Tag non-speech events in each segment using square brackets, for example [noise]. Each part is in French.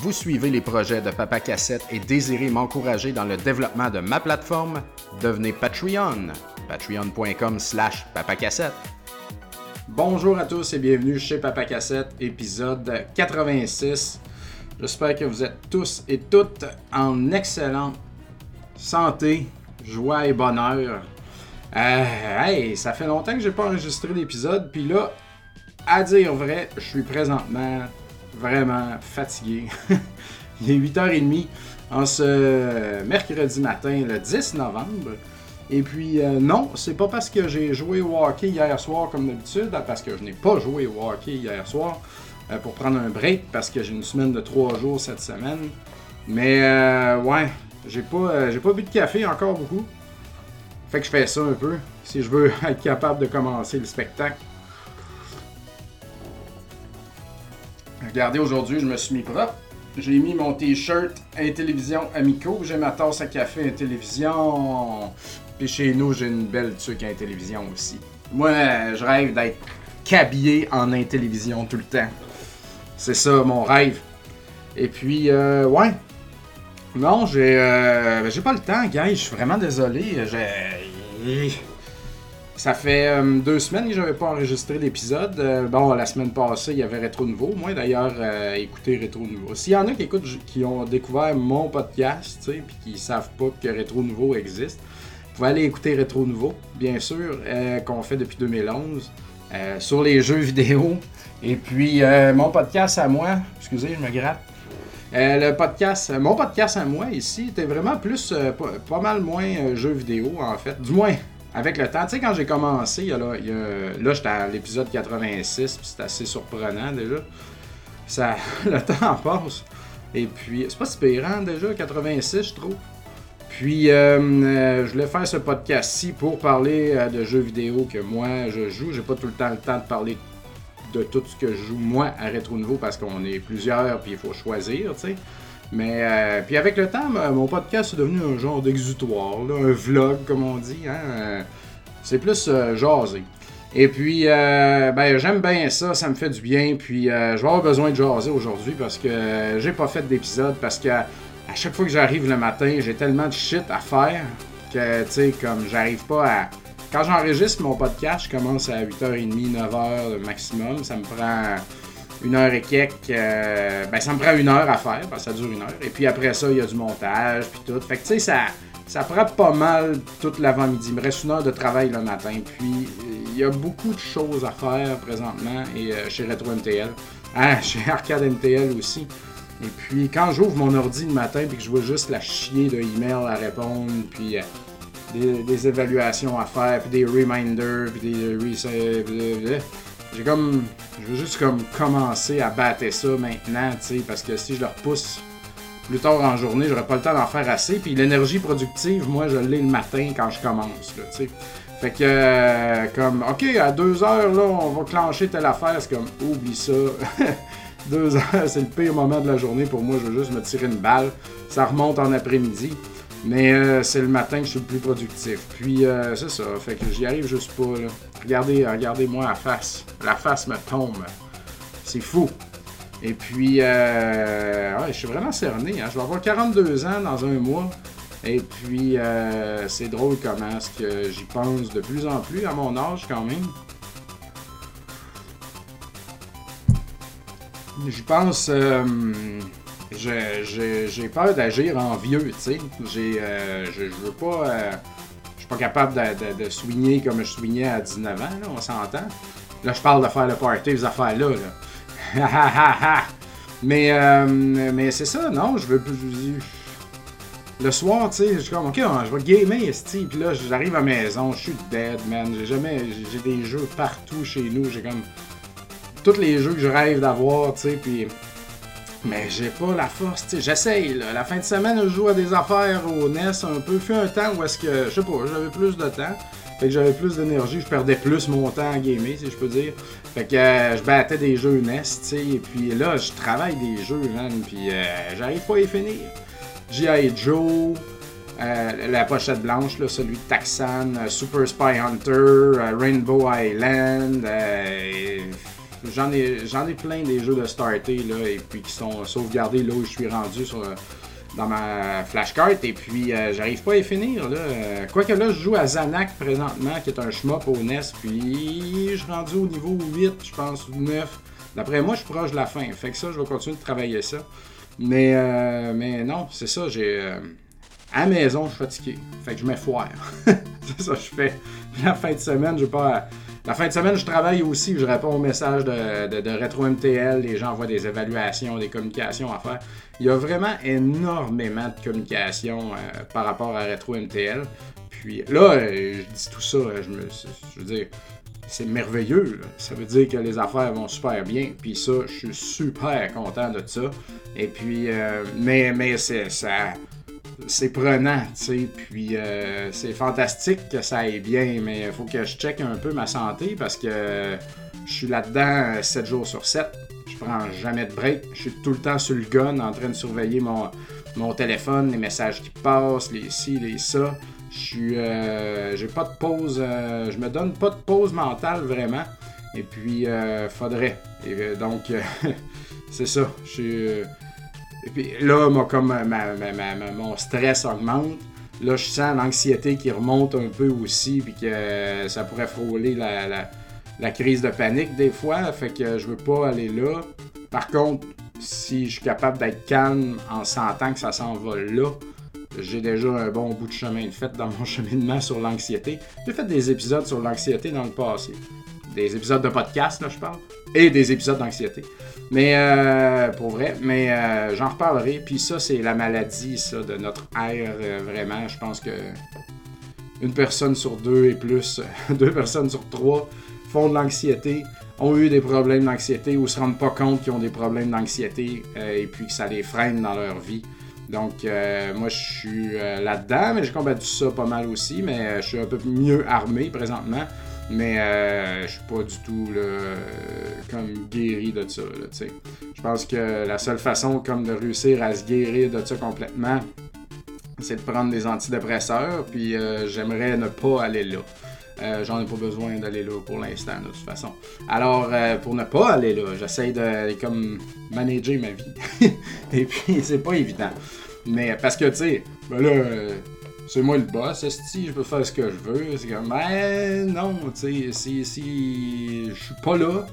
Vous suivez les projets de Papa Cassette et désirez m'encourager dans le développement de ma plateforme? Devenez Patreon. Patreon.com slash papacassette. Bonjour à tous et bienvenue chez Papa Cassette, épisode 86. J'espère que vous êtes tous et toutes en excellente santé, joie et bonheur. Euh, hey, ça fait longtemps que j'ai pas enregistré l'épisode, puis là, à dire vrai, je suis présentement vraiment fatigué. [laughs] Il est 8h30 en ce mercredi matin, le 10 novembre. Et puis, euh, non, c'est pas parce que j'ai joué au hockey hier soir comme d'habitude, parce que je n'ai pas joué au hockey hier soir euh, pour prendre un break, parce que j'ai une semaine de 3 jours cette semaine. Mais, euh, ouais, j'ai pas, j'ai pas bu de café encore beaucoup. Fait que je fais ça un peu, si je veux [laughs] être capable de commencer le spectacle. Regardez, aujourd'hui, je me suis mis propre. J'ai mis mon t-shirt Intellivision Amico. J'ai ma tasse à café Intellivision. Puis chez nous, j'ai une belle tuque Intellivision aussi. Moi, je rêve d'être cabillé en Intellivision tout le temps. C'est ça mon rêve. Et puis, euh, ouais. Non, j'ai euh, j'ai pas le temps, gars. Je suis vraiment désolé. J'ai ça fait euh, deux semaines que j'avais pas enregistré d'épisode. Euh, bon, la semaine passée, il y avait Rétro Nouveau. Moi, d'ailleurs, euh, écoutez Rétro Nouveau. S'il y en a qui écoutent, qui ont découvert mon podcast, puis qui savent pas que Rétro Nouveau existe, vous pouvez aller écouter Rétro Nouveau, bien sûr, qu'on fait depuis 2011, sur les jeux vidéo. Et puis, mon podcast à moi, excusez, je me gratte. le podcast, mon podcast à moi ici était vraiment plus, pas, pas, mal moins jeux vidéo en fait. Du moins, avec le temps, tu sais, quand j'ai commencé, là, là j'étais à l'épisode 86, puis c'est assez surprenant déjà. Ça, [laughs] le temps passe. Et puis, c'est pas si pérant déjà, 86, je trouve. Puis, euh, euh, je voulais faire ce podcast-ci pour parler euh, de jeux vidéo que moi je joue. J'ai pas tout le temps le temps de parler de tout ce que je joue moi à Rétro Nouveau parce qu'on est plusieurs, puis il faut choisir, tu sais. Mais euh, puis avec le temps, mon podcast est devenu un genre d'exutoire, un vlog comme on dit. Hein? Euh, c'est plus euh, jasé. Et puis, ben, j'aime bien ça, ça me fait du bien. Puis, je vais avoir besoin de jaser aujourd'hui parce que j'ai pas fait d'épisode. Parce que à chaque fois que j'arrive le matin, j'ai tellement de shit à faire que, tu sais, comme j'arrive pas à. Quand j'enregistre mon podcast, je commence à 8h30, 9h maximum. Ça me prend une heure et quelques. Euh, ben, ça me prend une heure à faire, parce que ça dure une heure. Et puis après ça, il y a du montage, puis tout. Fait que, tu sais, ça, ça prend pas mal toute l'avant-midi. Il me reste une heure de travail le matin. Puis, il y a beaucoup de choses à faire présentement et, euh, chez Retro MTL. Ah, [laughs] chez Arcade MTL aussi. Et puis, quand j'ouvre mon ordi le matin puis que je vois juste la chier de email à répondre, puis euh, des, évaluations à faire, puis des reminders, puis des resets, j'ai comme. Je veux juste comme commencer à battre ça maintenant, tu sais, parce que si je le repousse plus tard en journée, j'aurai pas le temps d'en faire assez. Puis l'énergie productive, moi, je l'ai le matin quand je commence, tu sais. Fait que, euh, comme, ok, à deux heures, là, on va clencher telle affaire. C'est comme, oublie ça. [laughs] deux heures, c'est le pire moment de la journée pour moi. Je veux juste me tirer une balle. Ça remonte en après-midi. Mais euh, c'est le matin que je suis le plus productif. Puis euh, c'est ça, fait que j'y arrive juste pas. Regardez, regardez-moi la face. La face me tombe. C'est fou. Et puis, euh, je suis vraiment cerné. Hein. Je vais avoir 42 ans dans un mois. Et puis, c'est drôle comment est-ce que j'y pense de plus en plus à mon âge quand même. J'y pense j'ai peur d'agir en vieux, tu sais. Euh, je, veux pas. Euh, je suis pas capable de, de, comme je swingais à 19 ans, là, on s'entend. Là, je parle de faire le party, les affaires-là. Là. [laughs] mais euh, mais c'est ça, non, je veux plus. Le soir, tu sais, je suis comme, ok, je vais gamer, ici. Puis là, j'arrive à la maison, je suis dead, man. J'ai jamais. J'ai des jeux partout chez nous. J'ai comme. Tous les jeux que je rêve d'avoir, tu sais. Puis mais j'ai pas la force, j'essaye. La fin de semaine, je joue à des affaires au NES un peu. Fait un temps où est-ce que, je sais pas, j'avais plus de temps. Fait que j'avais plus d'énergie, je perdais plus mon temps à gamer, si je peux dire. Fait que euh, je battais des jeux NES, tu sais. Et puis là, je travaille des jeux, man. Puis euh, j'arrive pas à y finir. G.I. Joe, euh, la pochette blanche, celui de Taxan, Super Spy Hunter, Rainbow Island, j'en ai, j'en ai plein des jeux de starter, là, et puis qui sont sauvegardés là où je suis rendu sur, dans ma flashcard, et puis euh, j'arrive pas à y finir, là. Quoique là, je joue à Zanak présentement, qui est un shmup au NES, puis je suis rendu au niveau 8, je pense, ou 9. D'après moi, je suis proche de la fin. Fait que ça, je vais continuer de travailler ça. Mais, euh, mais non, c'est ça, j'ai. Euh, à maison, je suis fatigué. Fait que je m'effoire. [laughs] c'est ça que je fais. La fin de semaine, je pas. La fin de semaine, je travaille aussi. Je réponds aux messages de, de, Retro MTL. Les gens envoient des évaluations, des communications à faire. Il y a vraiment énormément de communications euh, par rapport à Retro MTL. Puis là, je dis tout ça, je, me, je veux dire, c'est merveilleux. Ça veut dire que les affaires vont super bien. Puis ça, je suis super content de ça. Et puis, euh, mais, mais c'est ça. C'est prenant, tu sais, puis euh, c'est fantastique que ça aille bien, mais il faut que je check un peu ma santé parce que je suis là-dedans 7 jours sur 7. Je prends jamais de break. Je suis tout le temps sur le gun en train de surveiller mon, téléphone, les messages qui passent, les ci, les ça. Je suis, euh, j'ai pas de pause, euh, je me donne pas de pause mentale vraiment. Et puis, euh, faudrait. Et donc, [laughs] c'est ça. Je suis. Et puis là, moi, comme mon stress augmente, là, je sens l'anxiété qui remonte un peu aussi, puis que ça pourrait frôler la, crise de panique des fois. Fait que je veux pas aller là. Par contre, si je suis capable d'être calme en sentant que ça s'envole là, j'ai déjà un bon bout de chemin de fait dans mon [laughs] cheminement sur l'anxiété. J'ai fait des épisodes sur l'anxiété dans le passé. Des épisodes de podcast, là, je parle. Et des épisodes d'anxiété. Mais, euh, pour vrai, mais euh, j'en reparlerai. Puis ça, c'est la maladie, ça, de notre ère, euh, vraiment. Je pense que une personne sur deux et plus, [laughs] deux personnes sur trois font de l'anxiété, ont eu des problèmes d'anxiété ou se rendent pas compte qu'ils ont des problèmes d'anxiété et puis que ça les freine dans leur vie. Donc, euh, moi, je suis euh, là-dedans, mais j'ai combattu ça pas mal aussi, mais euh, je suis un peu mieux armé présentement. Mais je suis pas du tout comme guéri de ça. Je pense que la seule façon comme de réussir à se guérir de ça complètement, c'est de prendre des antidépresseurs, puis j'aimerais ne pas aller là. J'en ai pas besoin d'aller là pour l'instant, de toute façon. Alors, pour ne pas aller là, j'essaie de comme manager ma vie. [laughs] Et puis, c'est pas évident. Mais parce que, tu sais, ben là, c'est moi le boss, si je peux faire ce que je veux. C'est comme, ben non, tu sais, si, si je suis pas là,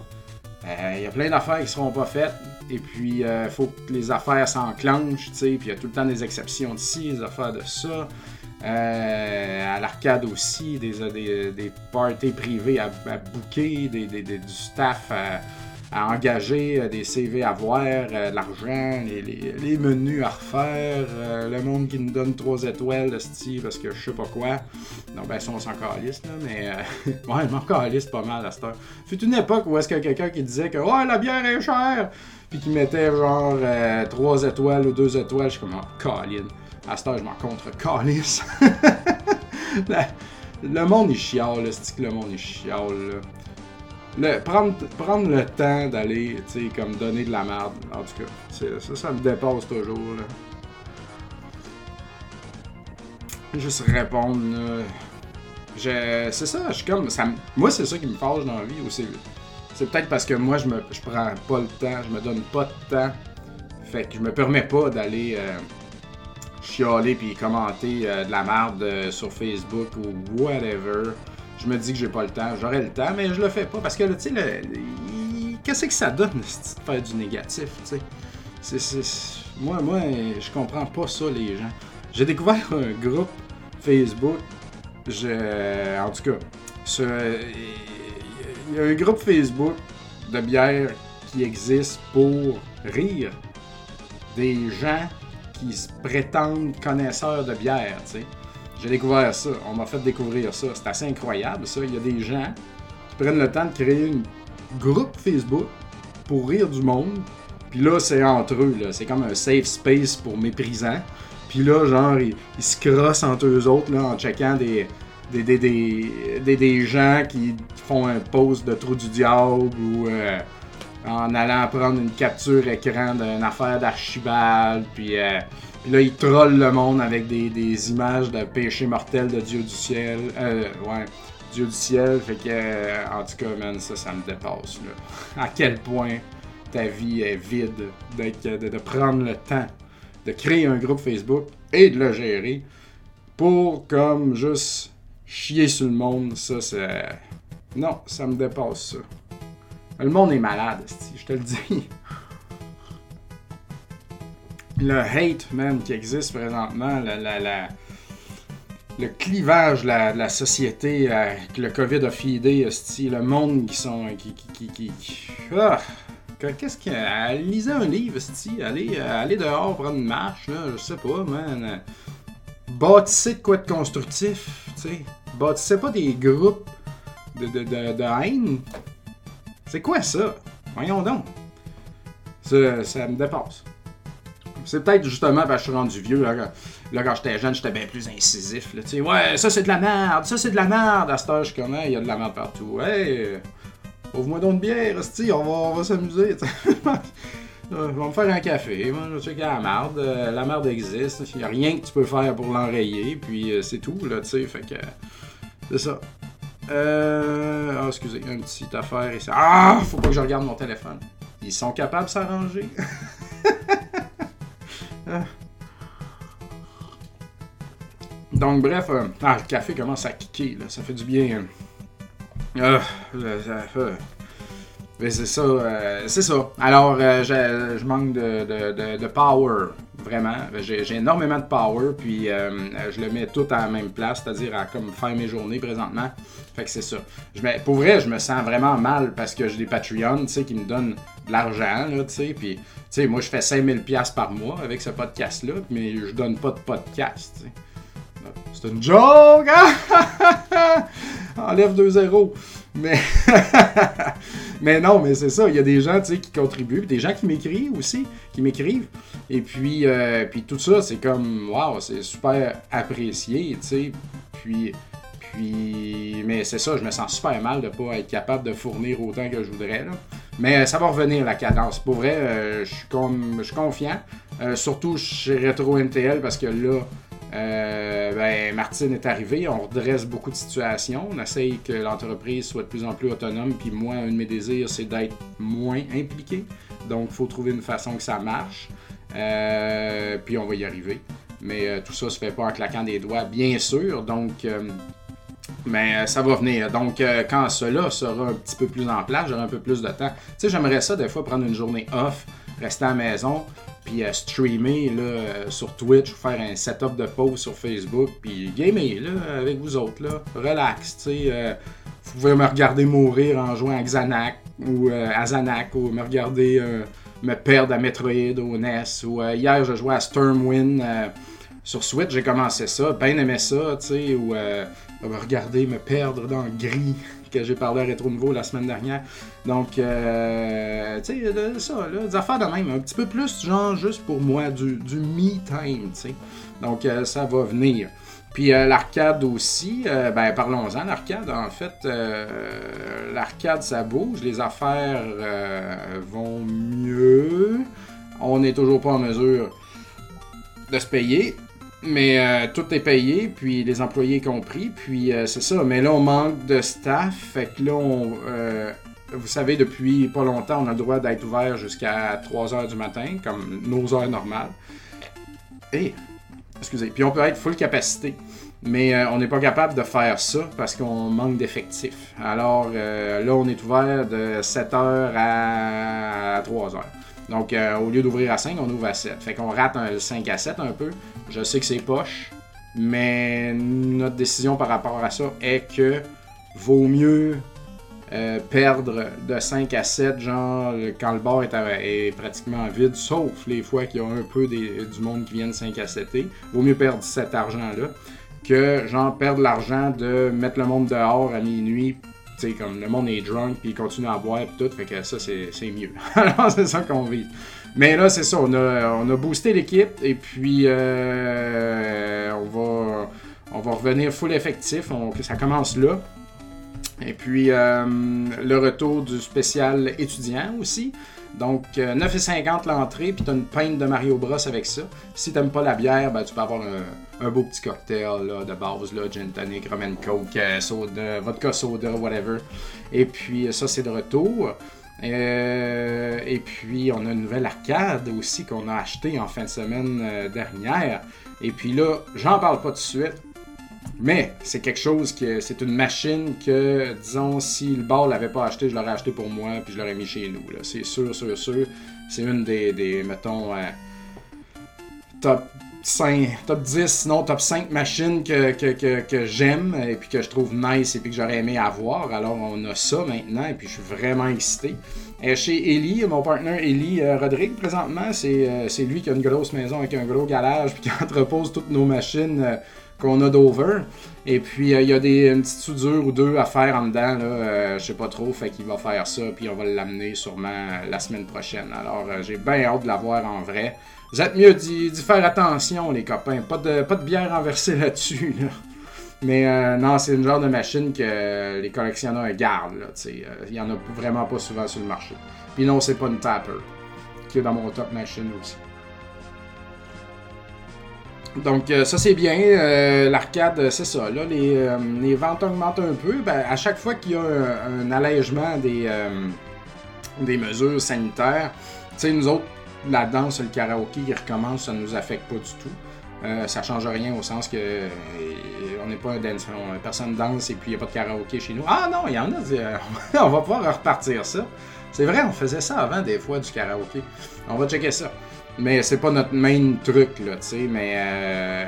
il euh, y a plein d'affaires qui seront pas faites. Et puis, il euh, faut que les affaires s'enclenchent, tu sais. Puis, il y a tout le temps des exceptions d'ici, des affaires de ça. Euh, à l'arcade aussi, des, des, des parties privées à, à booker, des, du staff à à engager euh, des CV à voir, euh, l'argent, les, menus à refaire, euh, le monde qui nous donne trois étoiles style parce que je sais pas quoi. Non, ben, ça, on s'en calisse, là, mais. [laughs] ouais, je m'en calisse pas mal à cette heure. Fut une époque où est-ce qu'il y a quelqu'un qui disait que, oh, la bière est chère! Puis qui mettait genre trois étoiles ou deux étoiles. Je suis comme, oh, Colin. À cette heure, je m'en contre calisse. [laughs] le monde est chial, là, que le monde est chial, là le, prendre, prendre le temps d'aller, tu sais, comme donner de la merde. En tout cas, ça, ça me dépasse toujours. Là. Juste répondre. Je, c'est ça, je suis comme. Moi, c'est ça qui me fâche dans la vie aussi. C'est peut-être parce que moi, je me je prends pas le temps, je me donne pas de temps. Fait que je me permets pas d'aller euh, chialer puis commenter euh, de la merde euh, sur Facebook ou whatever je me dis que j'ai pas le temps. J'aurai le temps, mais je le fais pas parce que, tu sais, qu'est-ce que ça donne [laughs] de faire du négatif, tu sais? Moi, moi, je comprends pas ça, les gens. J'ai découvert [laughs] un groupe Facebook. Je, en tout cas, il y a un groupe Facebook de bière qui existe pour rire des gens qui se prétendent connaisseurs de bière, tu sais. J'ai découvert ça. On m'a fait découvrir ça. C'est assez incroyable, ça. Il y a des gens qui prennent le temps de créer un groupe Facebook pour rire du monde. Puis là, c'est entre eux. Là. C'est comme un safe space pour méprisants. Puis là, genre, ils, se crossent entre eux autres là, en checkant des, des, des, gens qui font un post de trou du diable ou euh, en allant prendre une capture écran d'une affaire d'archibald. Puis. Euh, puis là, il troll le monde avec des, images de péché mortel de Dieu du ciel. Euh, ouais. Dieu du ciel. Fait que, euh, en tout cas, man, ça, ça me dépasse. Là. À quel point ta vie est vide de, de prendre le temps de créer un groupe Facebook et de le gérer pour comme juste chier sur le monde. Ça, c'est. Non, ça me dépasse ça. Le monde est malade, je te le dis. Le hate, man, qui existe présentement, le clivage de la, la, société que le COVID a fidé, le monde qui sont. ah! Qu'est-ce qu'il y a Lisez un livre, allez, allez dehors prendre une marche, là, je sais pas, man. Bâtissez de quoi de constructif, tu sais. Bâtissez pas des groupes de, de, de, de haine. C'est quoi ça? Voyons donc. Ça, ça me dépasse. C'est peut-être justement parce que je suis rendu vieux. Là, quand j'étais jeune, j'étais bien plus incisif. Là, ouais, ça c'est de la merde, ça c'est de la merde. À ce âge, je connais, il y a de la merde partout. Hey, ouvre-moi donc une bière, on va, on va s'amuser. [laughs] On va me faire un café. Moi, je sais qu'il y a la merde. Euh, la merde existe. Il n'y a rien que tu peux faire pour l'enrayer. Puis euh, c'est tout, là, tu sais. Fait que. C'est ça. Euh. Ah, excusez, une petite affaire ici. Ah, faut pas que je regarde mon téléphone. Ils sont capables de s'arranger. [laughs] Ah. Donc, bref, euh, ah, le café commence à kicker, là. Ça fait du bien. Ah, mais c'est ça, euh, c'est ça. Alors, euh, je, manque de, power, vraiment. J'ai énormément de power, puis euh, je le mets tout à la même place, c'est-à-dire à comme faire mes journées présentement. Fait que c'est ça. Je pour vrai, je me sens vraiment mal parce que j'ai des Patreons, tu sais, qui me donnent de l'argent, là, tu sais, puis, tu sais, moi, je fais 5000$ par mois avec ce podcast-là, mais je donne pas de podcast. C'est une joke! Hein? [laughs] Enlève 2 zéros. Mais, [laughs] mais non, mais c'est ça. Il y a des gens qui contribuent, des gens qui m'écrivent aussi, qui m'écrivent. Et puis, euh, puis tout ça, c'est comme, waouh, c'est super apprécié, tu sais. Puis, puis, mais c'est ça, je me sens super mal de pas être capable de fournir autant que je voudrais. Là. Mais ça va revenir la cadence. Pour vrai, euh, je, suis je suis confiant. Euh, surtout chez Retro NTL parce que là, euh, ben, Martine est arrivée, on redresse beaucoup de situations, on essaye que l'entreprise soit de plus en plus autonome, puis moi, un de mes désirs, c'est d'être moins impliqué. Donc, il faut trouver une façon que ça marche, euh, puis on va y arriver. Mais euh, tout ça se fait pas en claquant des doigts, bien sûr, donc... mais ça va venir. Donc, quand cela sera un petit peu plus en place, j'aurai un peu plus de temps. Tu sais, j'aimerais ça des fois prendre une journée off, rester à la maison, puis à streamer euh, sur Twitch ou faire un setup de pause sur Facebook, puis gamer avec vous autres, là, relax, tu sais. Euh, vous pouvez me regarder mourir en jouant à Xanac ou euh, à Zanac ou me regarder me perdre à Metroid ou NES. Ou hier, je jouais à Stormwind sur Switch, j'ai commencé ça, bien aimé ça, tu sais, ou regarder me perdre dans le gris que j'ai parlé à Retro Nouveau la semaine dernière. Donc, euh, tu sais, ça, là, des affaires de même, un petit peu plus, genre, juste pour moi, du, du me-time, tu sais. Donc, euh, ça va venir. Puis euh, l'arcade aussi, ben parlons-en, l'arcade, en fait, l'arcade ça bouge, les affaires vont mieux, on n'est toujours pas en mesure de se payer, mais euh, tout est payé, puis les employés compris, puis euh, c'est ça. Mais là, on manque de staff, fait que là, euh, vous savez, depuis pas longtemps, on a le droit d'être ouvert jusqu'à 3h du matin, comme nos heures normales. Et, excusez, puis on peut être full capacité. Mais on n'est pas capable de faire ça parce qu'on manque d'effectifs. Alors là, on est ouvert de 7h à 3h. Donc, euh, au lieu d'ouvrir à 5, on ouvre à 7. Fait qu'on rate un 5 à 7 un peu. Je sais que c'est poche, mais notre décision par rapport à ça est que vaut mieux euh, perdre de 5 à 7, genre quand le bar est, pratiquement vide, sauf les fois qu'il y a un peu du monde qui vient de 5 à 7 et vaut mieux perdre cet argent-là que genre perdre l'argent de mettre le monde dehors à minuit sais, comme le monde est drunk, puis il continue à boire, puis tout, fait que ça, c'est mieux. [laughs] Alors, c'est ça qu'on vit. Mais là, c'est ça, on a, on a boosté l'équipe, et puis euh, on, va, on va revenir full effectif, ça commence là. Et puis, le retour du spécial étudiant aussi. Donc, 9,50 l'entrée, puis tu as une pinte de Mario Bros avec ça. Si t'aimes pas la bière, ben, tu peux avoir un, beau petit cocktail là, de base, là, gin tonic, coke, soda, vodka soda, whatever. Et puis, ça, c'est de retour. Euh, et puis, on a une nouvelle arcade aussi qu'on a acheté en fin de semaine euh, dernière. Et puis là, j'en parle pas tout de suite. Mais c'est quelque chose que c'est une machine que, disons, si le bar l'avait pas acheté, je l'aurais acheté pour moi puis je l'aurais mis chez nous. C'est sûr, sûr, sûr. C'est une des, mettons, euh, top 5, top 10, sinon top 5 machines que, que, que, j'aime et puis que je trouve nice et puis que j'aurais aimé avoir. Alors on a ça maintenant et puis je suis vraiment excité. Et chez Ellie, mon partenaire Ellie euh, Rodrigue présentement, euh, c'est lui qui a une grosse maison avec un gros garage puis qui [laughs] entrepose toutes nos machines euh, qu'on a d'over. Et puis il y a des une petite soudure ou deux à faire en dedans, là, je sais pas trop, fait qu'il va faire ça puis on va l'amener sûrement la semaine prochaine. Alors j'ai bien hâte de l'avoir en vrai. Vous êtes mieux d'y faire attention, les copains. Pas de, pas de bière renversée [laughs] là-dessus. Mais euh, non, c'est une genre de machine que les collectionneurs gardent. Il euh, n'y en a vraiment pas souvent sur le marché. Puis non, c'est pas une Tapper, qui est dans mon top machine aussi. Donc euh, ça c'est bien, l'arcade c'est ça. Là les, ventes augmentent un peu. Ben, à chaque fois qu'il y a un, allègement des, mesures sanitaires, tu sais nous autres la danse, le karaoké qui recommence, ça nous affecte pas du tout. Euh, ça change rien au sens que euh, on n'est pas un dance, personne danse et puis il n'y a pas de karaoké chez nous. Ah non, il y en a, euh, [laughs] on va pouvoir repartir ça. C'est vrai, on faisait ça avant des fois du karaoké. On va checker ça. Mais c'est pas notre main truc, là, tu sais, mais, euh,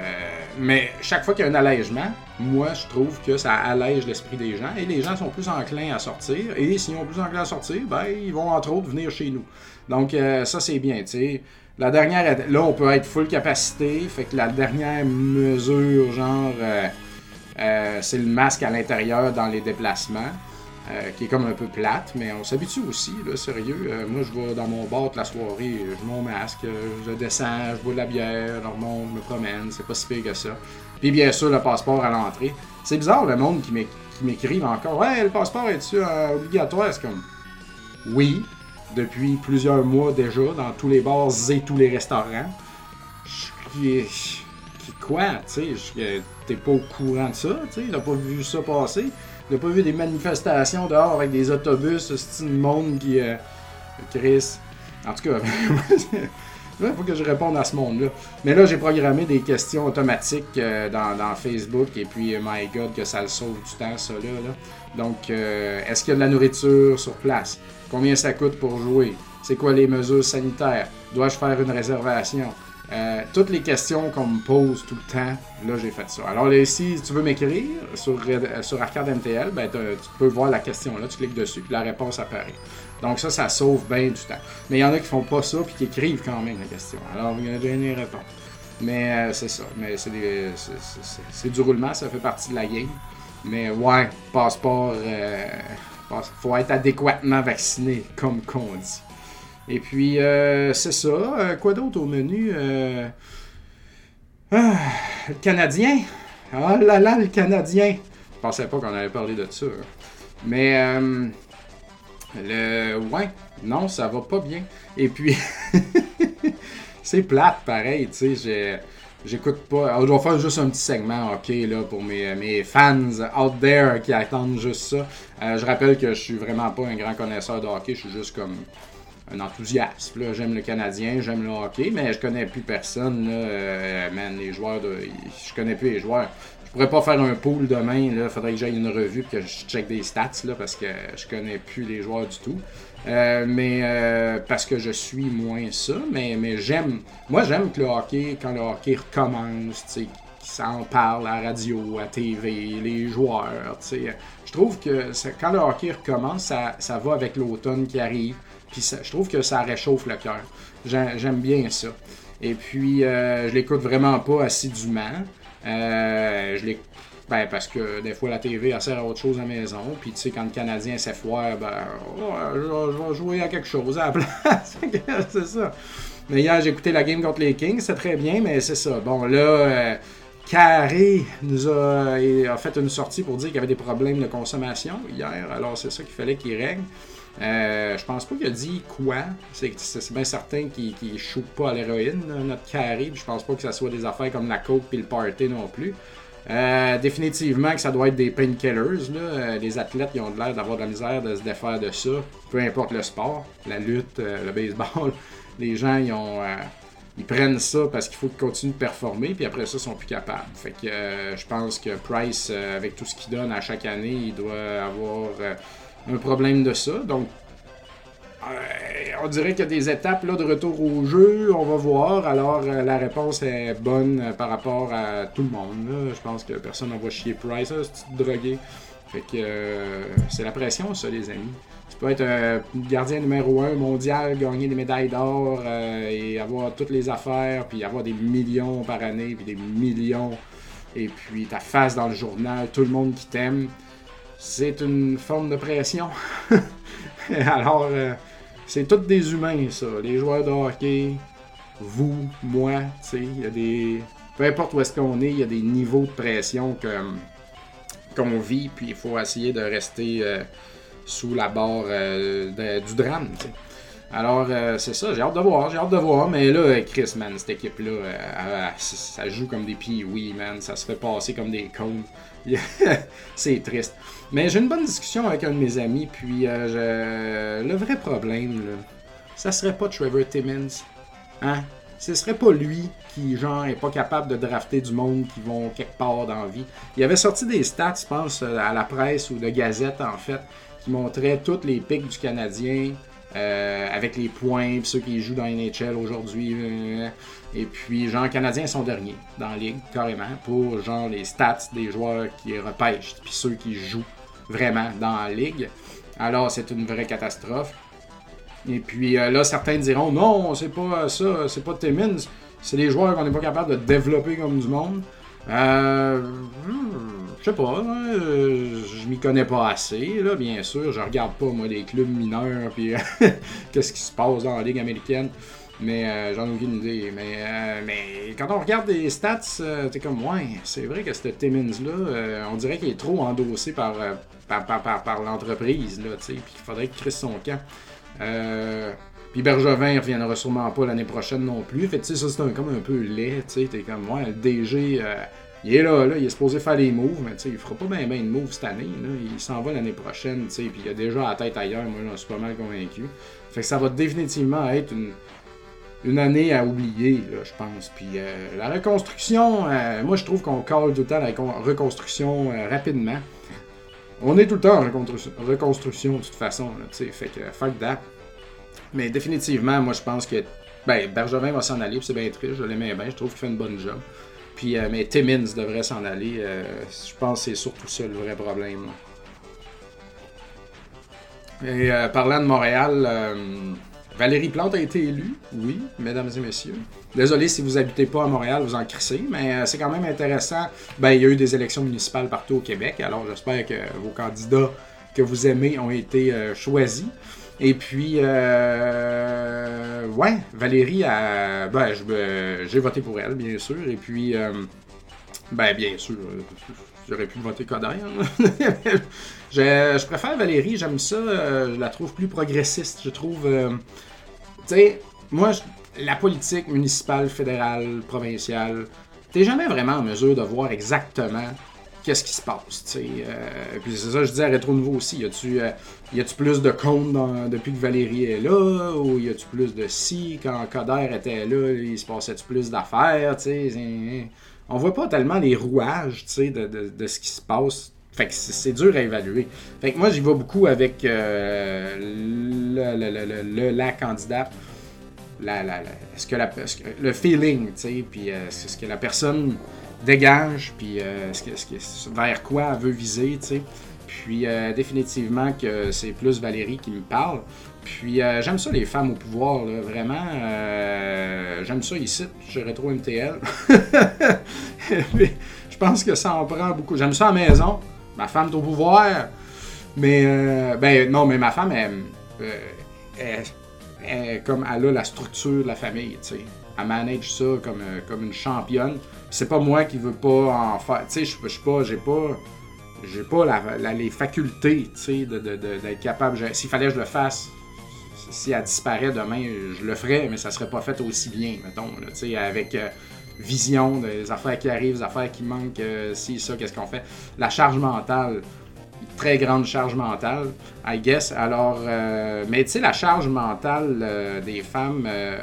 mais chaque fois qu'il y a un allègement, moi, je trouve que ça allège l'esprit des gens et les gens sont plus enclins à sortir. Et s'ils sont plus enclins à sortir, ben, ils vont entre autres venir chez nous. Donc, euh, ça, c'est bien, tu sais. La dernière, là, on peut être full capacité, fait que la dernière mesure, genre, euh, c'est le masque à l'intérieur dans les déplacements. Euh, qui est comme un peu plate, mais on s'habitue aussi, là, sérieux. Euh, moi, je vais dans mon bar toute la soirée, je mets mon masque, euh, je descends, je bois de la bière, remonte, je me promène, c'est pas si pire que ça. Puis bien sûr, le passeport à l'entrée. C'est bizarre le monde qui m'écrive encore Ouais, le passeport est-tu obligatoire? C'est comme Oui, depuis plusieurs mois déjà, dans tous les bars et tous les restaurants. Je quoi, tu sais, t'es pas au courant de ça, tu sais, t'as pas vu ça passer? T'as pas vu des manifestations dehors avec des autobus, c'est une monde qui. Euh, Chris. En tout cas, [laughs] il faut que je réponde à ce monde-là. Mais là, j'ai programmé des questions automatiques euh, dans, Facebook et puis, euh, my God, que ça le sauve du temps, ça là. Donc, est-ce qu'il y a de la nourriture sur place? Combien ça coûte pour jouer? C'est quoi les mesures sanitaires? Dois-je faire une réservation? Euh, toutes les questions qu'on me pose tout le temps, là j'ai fait ça. Alors si tu veux m'écrire sur, euh, sur Arcade MTL, ben, tu peux voir la question là, tu cliques dessus, puis la réponse apparaît. Donc ça, ça sauve bien du temps. Mais il y en a qui font pas ça, puis qui écrivent quand même la question. Alors il y a une réponse. Mais euh, c'est ça. Mais c'est du roulement, ça fait partie de la game. Mais ouais, passeport, il faut être adéquatement vacciné, comme qu'on dit. Et puis, euh, c'est ça. Euh, quoi d'autre au menu? Euh... Ah, le Canadien. Oh là là, le Canadien. Je pensais pas qu'on allait parler de ça. Hein. Mais, euh, le... Ouais, non, ça va pas bien. Et puis, [laughs] c'est plate, pareil, tu sais, J'écoute pas. Je dois faire juste un petit segment ok là, pour mes, mes fans out there qui attendent juste ça. je rappelle que je suis vraiment pas un grand connaisseur de hockey, je suis juste comme un enthousiasme. Là. J'aime le Canadien, j'aime le hockey, mais je connais plus personne. Là. Euh, man, les joueurs, de... je connais plus les joueurs. Je pourrais pas faire un pool demain. Il faudrait que j'aille une revue et que je check des stats là, parce que je connais plus les joueurs du tout. Euh, mais euh, parce que je suis moins ça, mais, mais j'aime. Moi, j'aime que le hockey, quand le hockey recommence, tu ça en parle à la radio, à TV, les joueurs. Je trouve que quand le hockey recommence, ça, ça va avec l'automne qui arrive. Puis je trouve que ça réchauffe le cœur. J'aime bien ça. Et puis, euh, je l'écoute vraiment pas assidûment. Euh, je l'écoute ben, parce que des fois, la TV, elle sert à autre chose à la maison. Puis, tu sais, quand le Canadien s'effoire, ben, je, vais jouer à quelque chose à la [laughs] place. c'est ça. Mais hier, j'ai écouté la game contre les Kings. C'est très bien, mais c'est ça. Bon, là, euh, Carré nous a, a, fait une sortie pour dire qu'il y avait des problèmes de consommation hier. Alors, c'est ça qu'il fallait qu'il règle. Euh, je pense pas qu'il a dit quoi. C'est bien certain qu'il ne pas à l'héroïne, notre carré. Je pense pas que ça soit des affaires comme la coke et le party non plus. Euh, définitivement que ça doit être des painkillers. Euh, les athlètes ils ont l'air d'avoir de la misère de se défaire de ça. Peu importe le sport, la lutte, le baseball. [laughs] Les gens ils prennent ça parce qu'il faut qu'ils continuent de performer, puis après ça, ils sont plus capables. Fait que je pense que Price, avec tout ce qu'il donne à chaque année, il doit avoir un problème de ça. Donc, euh, on dirait qu'il y a des étapes là, de retour au jeu. On va voir. Alors, euh, la réponse est bonne euh, par rapport à tout le monde. Je pense que personne n'en va chier Price, c'est drogué? Fait que c'est la pression, ça, les amis. Tu peux être gardien numéro un mondial, gagner des médailles d'or et avoir toutes les affaires, puis avoir des millions par année, puis des millions. Et puis ta face dans le journal, tout le monde qui t'aime c'est une forme de pression. [laughs] Alors, euh, c'est tous des humains, ça. Les joueurs de hockey, vous, moi, tu sais, il y a des. Peu importe où est-ce qu'on est, il y a des niveaux de pression qu'on vit, puis il faut essayer de rester euh, sous la barre euh, du drame, Alors, c'est ça, j'ai hâte de voir, j'ai hâte de voir. Mais là, Chris, man, cette équipe-là, ça joue comme des pieds, oui, man. Ça se fait passer comme des cônes. [laughs] c'est triste. Mais j'ai une bonne discussion avec un de mes amis, puis euh, le vrai problème, là, ça serait pas Trevor Timmons. Hein? Ce serait pas lui qui, genre, est pas capable de drafter du monde qui vont quelque part dans la vie. Il avait sorti des stats, je pense, à la presse ou de Gazette, en fait, qui montraient toutes les pics du Canadien, euh, avec les points, puis ceux qui jouent dans NHL aujourd'hui. Euh, et puis, genre, Canadiens sont derniers dans la ligue, carrément, pour genre les stats des joueurs qui repêchent, puis ceux qui jouent vraiment dans la ligue. Alors, c'est une vraie catastrophe. Et puis euh, là, certains diront non, c'est pas ça, c'est pas Timmins, c'est les joueurs qu'on n'est pas capable de développer comme du monde. Euh, je sais pas, hein, je m'y connais pas assez, là, bien sûr. Je regarde pas, moi, les clubs mineurs, puis [laughs] qu'est-ce qui se passe dans la Ligue américaine. Mais euh, j'en ai aucune idée. Mais, euh, mais quand on regarde les stats, euh, t'es comme, ouais, c'est vrai que ce Timmins-là, on dirait qu'il est trop endossé par, par, par, par, l'entreprise, là, tu sais, puis il faudrait qu'il crisse son camp. puis Bergevin, il reviendra sûrement pas l'année prochaine non plus. Fait tu sais, ça, c'est comme un peu laid, tu sais, t'es comme, ouais, le DG, il est là, là, il est supposé faire des moves, mais tu sais, il fera pas bien ben de moves cette année, là. Il s'en va l'année prochaine, tu sais, puis il a déjà la tête ailleurs, moi, j'en suis pas mal convaincu. Fait que ça va définitivement être une une année à oublier, je pense. Puis euh, la reconstruction, euh, moi je trouve qu'on colle tout le temps la reconstruction euh, rapidement. On est tout le temps en reconstruction de toute façon, tu sais, fait que fuck that. Mais définitivement, moi je pense que ben, Bergevin va s'en aller, c'est bien triste, je l'aimais bien, je trouve qu'il fait une bonne job. Puis, mais Timmins devrait s'en aller, je pense que c'est surtout ça le vrai problème. Et parlant de Montréal, Valérie Plante a été élue, oui, mesdames et messieurs. Désolé si vous n'habitez pas à Montréal, vous en crissez, mais euh, c'est quand même intéressant. Ben, il y a eu des élections municipales partout au Québec, alors j'espère que vos candidats que vous aimez ont été euh, choisis. Et puis, euh, ouais, Valérie, a, ben, j'ai voté pour elle, bien sûr. Et puis, ben, bien sûr, j'aurais pu voter Coder. [laughs] je, je, préfère Valérie, j'aime ça. je la trouve plus progressiste. Je trouve tu sais, moi, la politique municipale, fédérale, provinciale, t'es jamais vraiment en mesure de voir exactement qu'est-ce qui se passe. Euh, puis c'est ça, je dis à Rétro Nouveau aussi. Y a-tu euh, plus de comptes depuis que Valérie est là Ou y a-tu plus de si Quand Coder était là, il se passait-tu plus d'affaires tu sais On voit pas tellement les rouages de, de, de, ce qui se passe. Fait que c'est dur à évaluer. Fait que moi, j'y vais beaucoup avec euh, le, la candidate. La, la, ce que la, le feeling, tu sais, puis euh, ce que la personne dégage, puis euh, ce que, ce vers quoi elle veut viser, tu sais. Puis définitivement que c'est plus Valérie qui me parle. Puis j'aime ça les femmes au pouvoir, vraiment. j'aime ça ici, je retrouve MTL. [laughs] je pense que ça en prend beaucoup. J'aime ça à la maison ma femme est au pouvoir. Mais, euh, ben non, mais ma femme, elle, euh, elle, comme elle a la structure de la famille, tu sais. Elle manage ça comme, euh, comme une championne. C'est pas moi qui veux pas en faire. Tu sais, je suis pas. J'ai pas. J'ai pas la- les facultés, sais, de, de- d'être capable. S'il fallait que je le fasse, si elle disparaît demain, je le ferais, mais ça serait pas fait aussi bien, mettons, là, avec euh, vision des affaires qui arrivent, des affaires qui manquent, euh, si, ça, qu'est-ce qu'on fait. La charge mentale, très grande charge mentale, I guess. Alors, euh, mais tu sais, la charge mentale euh, des femmes, euh,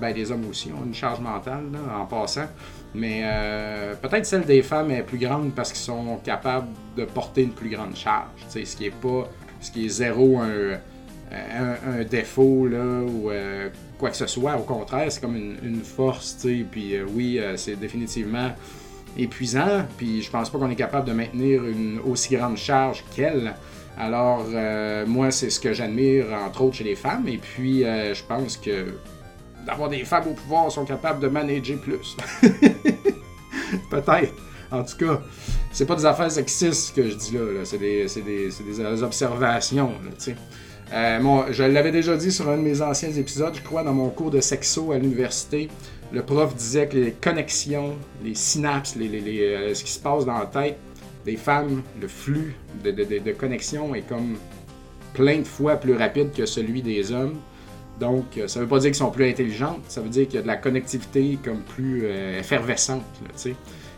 ben des hommes aussi ont une charge mentale, en passant. Mais euh, peut-être celle des femmes est plus grande parce qu'ils sont capables de porter une plus grande charge. Ce qui est pas, ce qui est zéro un, un, défaut là, ou euh, quoi que ce soit. Au contraire, c'est comme une, une force. tu sais. Puis euh, oui, euh, c'est définitivement épuisant. Puis je pense pas qu'on est capable de maintenir une aussi grande charge qu'elle. Alors, moi, c'est ce que j'admire, entre autres, chez les femmes. Et puis, je pense que d'avoir des femmes au pouvoir sont capables de manager plus. [laughs] Peut-être. En tout cas, c'est pas des affaires sexistes que je dis là. là. C'est des, des- des observations. là, tu sais. Euh, je l'avais déjà dit sur un de mes anciens épisodes, je crois, dans mon cours de sexo à l'université. Le prof disait que les connexions, les synapses, les, euh, ce qui se passe dans la tête des femmes, le flux de, de, de- de connexion est comme plein de fois plus rapide que celui des hommes. Donc, euh, ça veut pas dire qu'ils sont plus intelligentes, ça veut dire qu'il y a de la connectivité comme plus effervescente.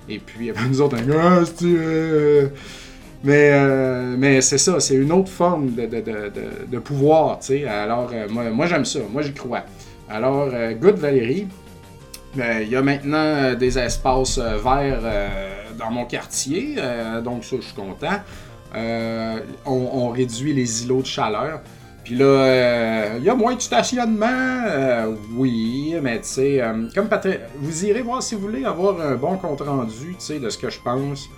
Et puis, [laughs] nous autres, on ah, c'est, euh, mais, euh, mais c'est ça, c'est une autre forme de, de, de, pouvoir, tu sais. Alors, euh, moi, j'aime ça, moi j'y crois. Alors, euh, good Valérie. Euh, Il y a maintenant euh, des espaces euh, verts dans mon quartier, donc ça, je suis content. On, on réduit les îlots de chaleur. Puis là, il y a moins de stationnement. oui, mais tu sais, comme Patrick, vous irez voir si vous voulez avoir un bon compte rendu, tu sais, de ce que je pense,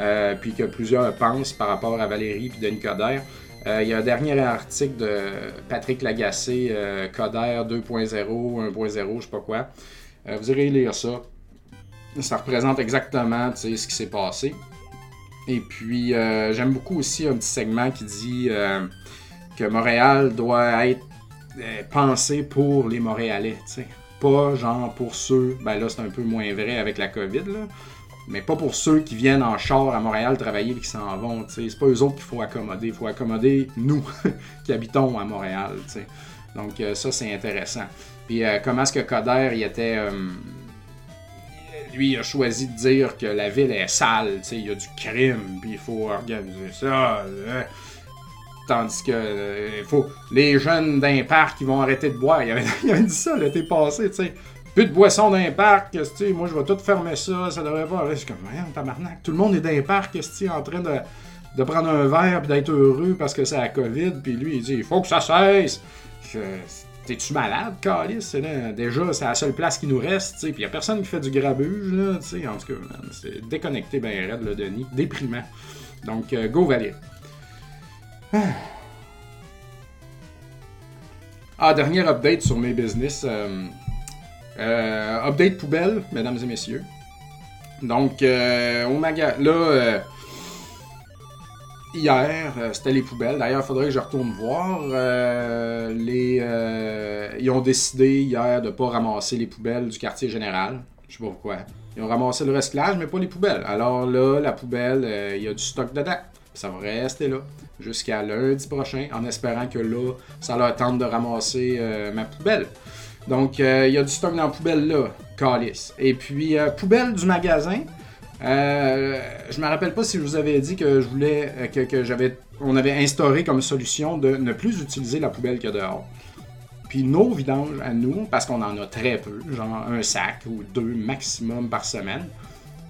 euh, puis que plusieurs pensent par rapport à Valérie puis Denis Coderre. Euh, Il y a un dernier article de Patrick Lagacé, euh, Coderre 2.0, 1.0, je sais pas quoi. Euh, vous irez lire ça. Ça représente exactement, ce qui s'est passé. Et puis, j'aime beaucoup aussi un petit segment qui dit que Montréal doit être pensé pour les Montréalais. Pas genre pour ceux, ben là c'est un peu moins vrai avec la COVID, là, mais pas pour ceux qui viennent en char à Montréal travailler et qui s'en vont. C'est pas eux autres qu'il faut accommoder, il faut accommoder nous [laughs] qui habitons à Montréal, tu sais. Donc euh, ça c'est intéressant. Puis euh, comment est-ce que Coder il était... euh, lui, il a choisi de dire que la ville est sale, il y a du crime, puis il faut organiser ça. Tandis que faut les jeunes d'un parc ils vont arrêter de boire. Il avait, [laughs] il avait dit ça l'été passé, tu sais. Plus de boissons d'un parc, tu sais, moi je vais tout fermer ça, ça devrait pas. Je suis comme, voyons, tabarnak, tout le monde est d'un parc, tu sais, en train de, de prendre un verre puis d'être heureux parce que c'est la COVID, puis lui il dit, il faut que ça cesse. T'es-tu malade, Calis? Déjà, c'est la seule place qui nous reste, tu sais. Puis a personne qui fait du grabuge, là, tu sais. En tout cas, c'est déconnecté ben raide, le Denis. Déprimant. Donc, euh, go Valérie. Ah. Ah, dernière update sur mes business. euh, euh, update poubelle, mesdames et messieurs. Donc, euh, au magasin, là, euh, hier, euh, c'était les poubelles. D'ailleurs, il faudrait que je retourne voir. Euh, ils ont décidé hier de ne pas ramasser les poubelles du quartier général. Je sais pas pourquoi. Ils ont ramassé le recyclage, mais pas les poubelles. Alors là, la poubelle, il y a du stock dedans. Ça va rester là jusqu'à lundi prochain, en espérant que là, ça leur tente de ramasser ma poubelle. Donc, euh, il y a du stock dans la poubelle là, calice. Et puis, euh, poubelle du magasin. Euh, je me rappelle pas si je vous avais dit que je voulais euh, que, que j'avais on avait instauré comme solution de ne plus utiliser la poubelle a dehors. Puis nos vidanges à nous, parce qu'on en a très peu, genre un sac ou deux maximum par semaine,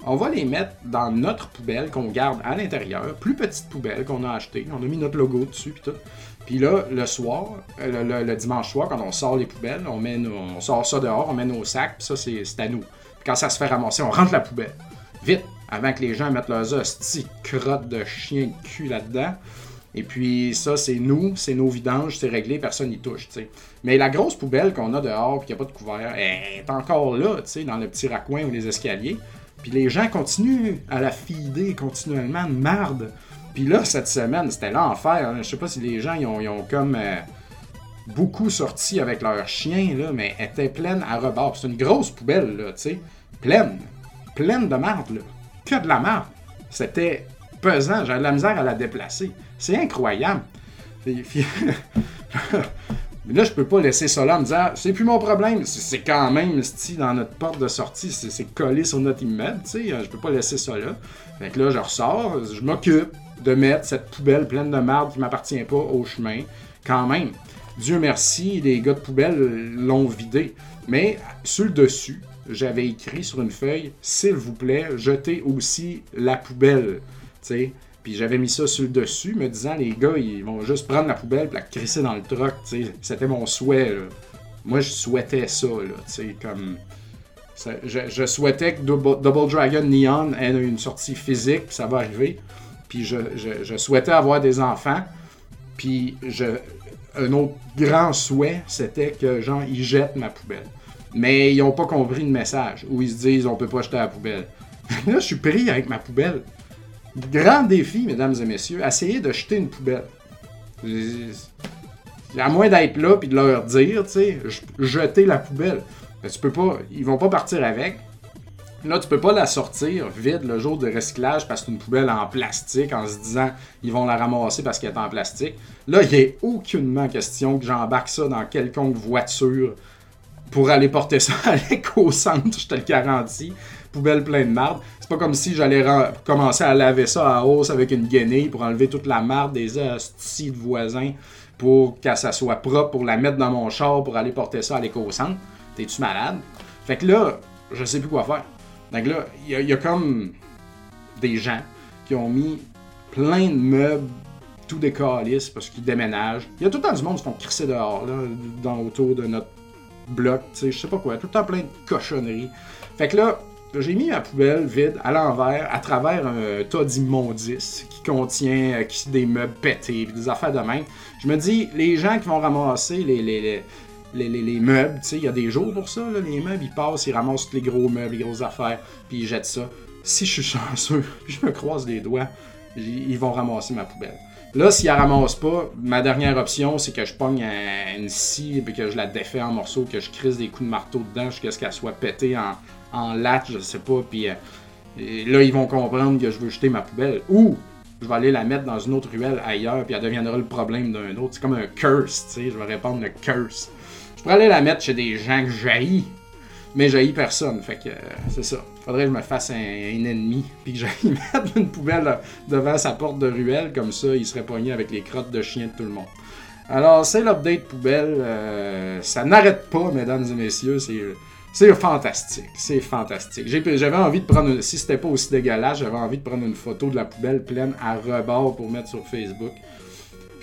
on va les mettre dans notre poubelle qu'on garde à l'intérieur, plus petite poubelle qu'on a achetée. On a mis notre logo dessus puis tout. Puis là, le soir, euh, le, dimanche soir, quand on sort les poubelles, on, met on sort ça dehors, on met nos sacs, puis ça, c'est à nous. Puis quand ça se fait ramasser, on rentre la poubelle. Vite, avant que les gens mettent leurs hosties crottes de chien de cul là-dedans. Et puis ça, c'est nous, c'est nos vidanges, c'est réglé, personne n'y touche, tu sais. Mais la grosse poubelle qu'on a dehors, n'y a pas de couvert, est encore là, tu sais, dans le petit raccoin ou les escaliers. Puis les gens continuent à la fider continuellement de marde. Puis là, cette semaine, c'était l'enfer. hein. Je sais pas si les gens, ils ont, comme euh, beaucoup sortis avec leurs chiens, là, mais étaient pleines à rebord. C'est une grosse poubelle, là, tu sais. Pleine. Pleine de marde, là. Que de la marde. C'était pesant. J'avais de la misère à la déplacer. C'est incroyable. [laughs] Mais là, je peux pas laisser ça là en me disant, c'est plus mon problème. C'est quand même, dans notre porte de sortie, c'est collé sur notre immeuble, tu sais. Je peux pas laisser ça là. Fait que là, je ressors, je m'occupe de mettre cette poubelle pleine de marde qui m'appartient pas au chemin. Quand même, Dieu merci, les gars de poubelle l'ont vidé. Mais sur le dessus, j'avais écrit sur une feuille, s'il vous plaît, jetez aussi la poubelle. Tu sais. Puis j'avais mis ça sur le dessus, me disant, les gars, ils vont juste prendre la poubelle et la crisser dans le truck. C'était mon souhait. Moi, je souhaitais ça. Là, comme... je, souhaitais que Double, Dragon Neon ait une sortie physique, ça va arriver. Puis je, je, souhaitais avoir des enfants. Puis je, un autre grand souhait, c'était que, genre, ils jettent ma poubelle. Mais ils n'ont pas compris le message, où ils se disent, on peut pas jeter la poubelle. [laughs] là, je suis pris avec ma poubelle. Grand défi, mesdames et messieurs, essayer de jeter une poubelle. À moins d'être là puis de leur dire, tu sais, jeter la poubelle. tu peux pas, ils vont pas partir avec. Là, tu peux pas la sortir vide le jour de recyclage parce que c'est une poubelle en plastique en se disant ils vont la ramasser parce qu'elle est en plastique. Là, il n'est aucunement question que j'embarque ça dans quelconque voiture pour aller porter ça [laughs] à l'éco-centre, je te le garantis. Poubelle pleine de marde pas comme si j'allais commencer à laver ça à hausse avec une guenille pour enlever toute la marde des hosties de voisins pour que ça soit propre, pour la mettre dans mon char, pour aller porter ça à l'éco-centre. T'es-tu malade? Fait que là, je sais plus quoi faire. Donc là, il y, a comme des gens qui ont mis plein de meubles tout des parce qu'ils déménagent. Il y a tout le temps du monde qui font crisser dehors, là, dans, autour de notre bloc, tu sais, je sais pas quoi. Tout le temps plein de cochonneries. Fait que là, j'ai mis ma poubelle vide à l'envers à travers un tas d'immondices qui contient euh, des meubles pétés, des affaires de même. Je me dis, les gens qui vont ramasser les, les, les, meubles, tu sais, il y a des jours pour ça, les meubles, ils passent, ils ramassent tous les gros meubles, les grosses affaires, puis ils jettent ça. Si je suis [laughs] chanceux, je me croise les doigts, ils vont ramasser ma poubelle. Là, s'ils la ramassent pas, ma dernière option, c'est que je pogne une scie et que je la défais en morceaux, que je crisse des coups de marteau dedans jusqu'à ce qu'elle soit pétée en, en latte, je sais pas, puis euh, là, ils vont comprendre que je veux jeter ma poubelle. Ou je vais aller la mettre dans une autre ruelle ailleurs, puis elle deviendra le problème d'un autre. C'est comme un curse, tu sais, je vais répondre le curse. Je pourrais aller la mettre chez des gens que j'haïs, mais j'haïs personne, fait que euh, c'est ça. Faudrait que je me fasse un, ennemi, puis que j'aille [laughs] mettre une poubelle devant sa porte de ruelle, comme ça, il serait poigné avec les crottes de chien de tout le monde. Alors, c'est l'update poubelle. Euh, ça n'arrête pas, mesdames et messieurs. C'est c'est fantastique, c'est fantastique. J'avais envie de prendre, une, si c'était pas aussi dégueulasse, j'avais envie de prendre une photo de la poubelle pleine à rebord pour mettre sur Facebook.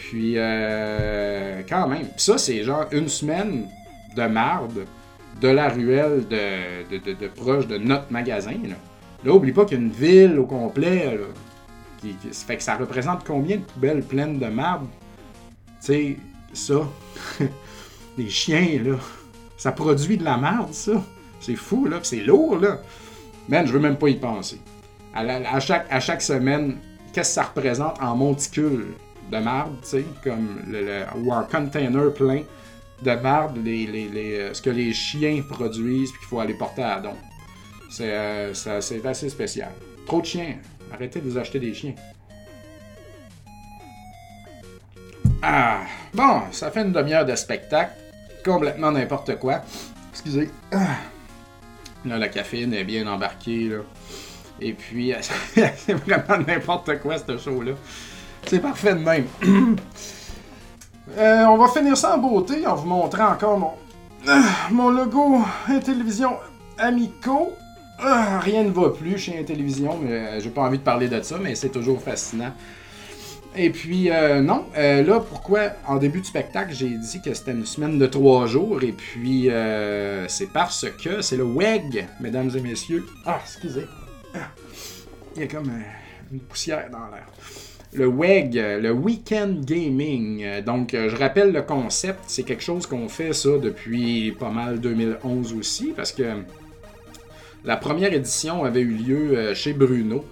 Puis, euh, quand même. ça, c'est genre une semaine de marde de la ruelle de, de, proche de notre magasin. Là, là oublie pas qu'il y a une ville au complet. qui, fait que ça représente combien de poubelles pleines de marde? Tu sais, ça. [laughs] Les chiens, là. Ça produit de la merde, ça. C'est fou, là. c'est lourd, là. Man, je veux même pas y penser. À, chaque, à chaque semaine, qu'est-ce que ça représente en monticule? De marde, tu sais, comme le, ou un container plein de marde, les, les, les, ce que les chiens produisent, puis qu'il faut aller porter à don. C'est euh, assez spécial. Trop de chiens. Arrêtez de vous acheter des chiens. Ah, bon, ça fait une demi-heure de spectacle complètement n'importe quoi. Excusez. Là, la caféine est bien embarquée, là. Et puis, [laughs] c'est vraiment n'importe quoi, ce show-là. C'est parfait de même. [clears throat] Euh, on va finir ça en beauté en vous montrant encore mon, [clears throat] mon logo Intellivision Amico. Ah, rien ne va plus chez Intellivision, mais euh, j'ai pas envie de parler de ça, mais c'est toujours fascinant. Et puis, euh, non, euh, là, pourquoi en début du spectacle, j'ai dit que c'était une semaine de trois jours, et puis euh, c'est parce que c'est le WEG, mesdames et messieurs. Ah, excusez. Il y a comme une poussière dans l'air. Le WEG, le Weekend Gaming. Donc, je rappelle le concept, c'est quelque chose qu'on fait ça depuis pas mal 2011 aussi, parce que la première édition avait eu lieu chez Bruno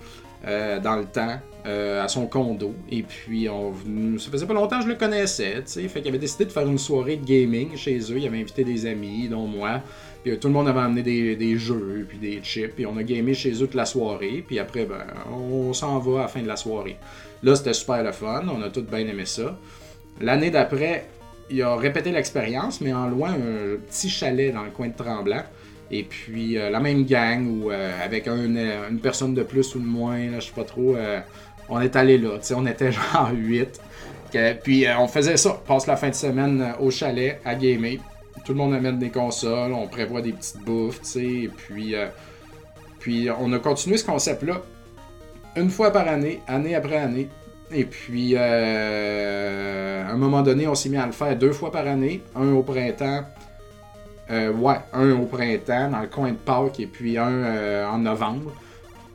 dans le temps. euh, à son condo. Et puis, on, ça faisait pas longtemps que je le connaissais, tu sais. Fait qu'il avait décidé de faire une soirée de gaming chez eux. Il avait invité des amis, dont moi. Puis euh, tout le monde avait amené des, jeux, puis des chips. Puis on a gamé chez eux toute la soirée. Puis après, ben, on s'en va à la fin de la soirée. Là, c'était super le fun. On a tous bien aimé ça. L'année d'après, il a répété l'expérience, mais en loin, un petit chalet dans le coin de Tremblant. Et puis euh, la même gang ou avec une personne de plus ou de moins, là, je sais pas trop on est allé là, tu sais, on était [laughs] genre 8. Puis euh, on faisait ça, passe la fin de semaine euh, au chalet à gamer. Tout le monde amène des consoles, on prévoit des petites bouffes, tu sais, et puis, euh, puis on a continué ce concept-là une fois par année, année après année. Et puis, à un moment donné, on s'est mis à le faire deux fois par année, un au printemps, ouais, un au printemps dans le coin de Pâques et puis un en novembre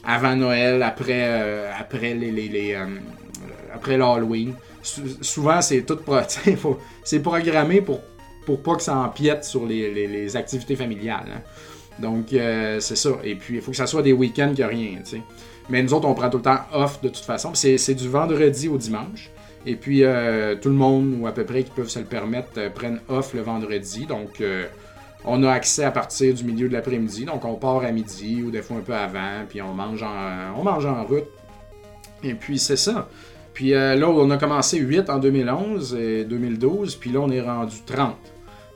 avant Noël, après, euh, après les, les, euh, après l'Halloween. souvent, c'est tout [laughs] c'est programmé pour, pour pas que ça empiète sur les, activités familiales. Hein. Donc, euh, c'est ça. Et puis, il faut que ça soit des week-ends que rien. Mais nous autres, on prend tout le temps off de toute façon. C'est du vendredi au dimanche. Et puis, tout le monde, ou à peu près qui peuvent se le permettre, prennent off le vendredi. Donc, on a accès à partir du milieu de l'après-midi, donc on part à midi ou des fois un peu avant, puis on mange en, on mange en route. Et puis c'est ça. Puis euh, là, on a commencé 8 en 2011 et 2012, puis là, on est rendu 30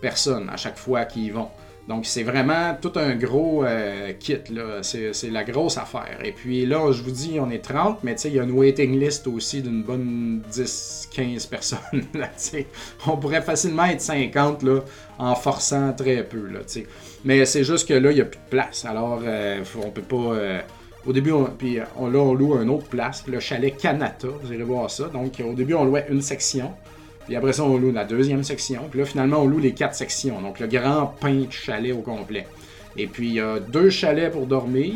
personnes à chaque fois qui y vont. Donc, c'est vraiment tout un gros euh, kit, là. C'est la grosse affaire. Et puis là, je vous dis, on est 30, mais tu sais, il y a une waiting list aussi d'une bonne 10-15 [laughs] personnes, là, On pourrait facilement être 50, là, en forçant très peu, là. Mais c'est juste que là, il n'y a plus de place. Alors, euh, on peut pas... Au début, on, puis là, on loue une autre place, le chalet Canata, vous allez voir ça. Donc, au début, on louait une section. Puis après ça, on loue la deuxième section. Puis là, finalement, on loue les quatre sections. Donc, le grand pain de chalet au complet. Et puis, il y a deux chalets pour dormir,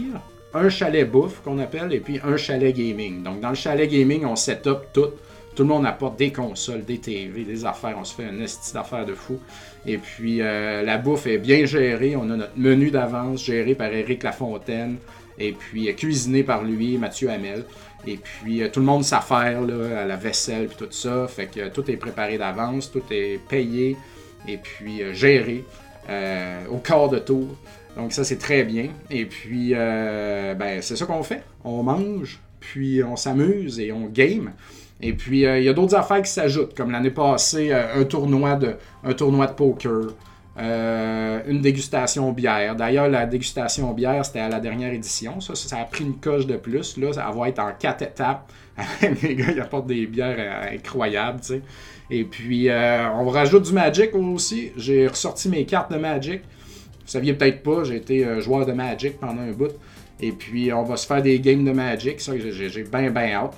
un chalet bouffe qu'on appelle, et puis un chalet gaming. Donc, dans le chalet gaming, on set up tout. Tout le monde apporte des consoles, des TV, des affaires. On se fait un esti d'affaires de fou. Et puis, euh, la bouffe est bien gérée. On a notre menu d'avance géré par Eric Lafontaine. Et puis, cuisiné par lui, Mathieu Hamel. Et puis, euh, tout le monde s'affaire à la vaisselle et tout ça. Fait que tout est préparé d'avance, tout est payé et puis euh, géré euh, au quart de tour. Donc, ça, c'est très bien. Et puis, ben, c'est ça qu'on fait. On mange, puis on s'amuse et on game. Et puis, il y a d'autres affaires qui s'ajoutent, comme l'année passée, un, un tournoi de poker. Euh, une dégustation bière. D'ailleurs, la dégustation bière, c'était à la dernière édition. Ça, a pris une coche de plus. Là, ça va être en quatre étapes. [laughs] Les gars, ils apportent des bières euh, incroyables, tu. Et puis, euh, on rajoute du Magic aussi. J'ai ressorti mes cartes de Magic. Vous saviez peut-être pas, j'ai été joueur de Magic pendant un bout. Et puis, on va se faire des games de Magic. Ça, j'ai bien, bien hâte.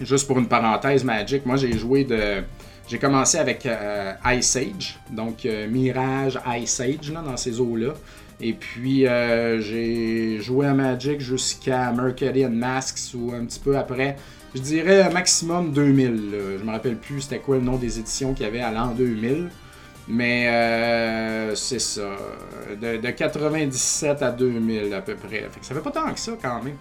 Juste pour une parenthèse, Magic, moi, j'ai joué de j'ai commencé avec euh, Ice Age, donc euh, Mirage Ice Age dans ces eaux-là. Et puis euh, j'ai joué à Magic jusqu'à Mercury and Masks ou un petit peu après. Je dirais maximum 2000. Je me rappelle plus c'était quoi le nom des éditions qu'il y avait à l'an 2000. Mais c'est ça. De, de, 97 à 2000 à peu près. Ça fait pas tant que ça quand même.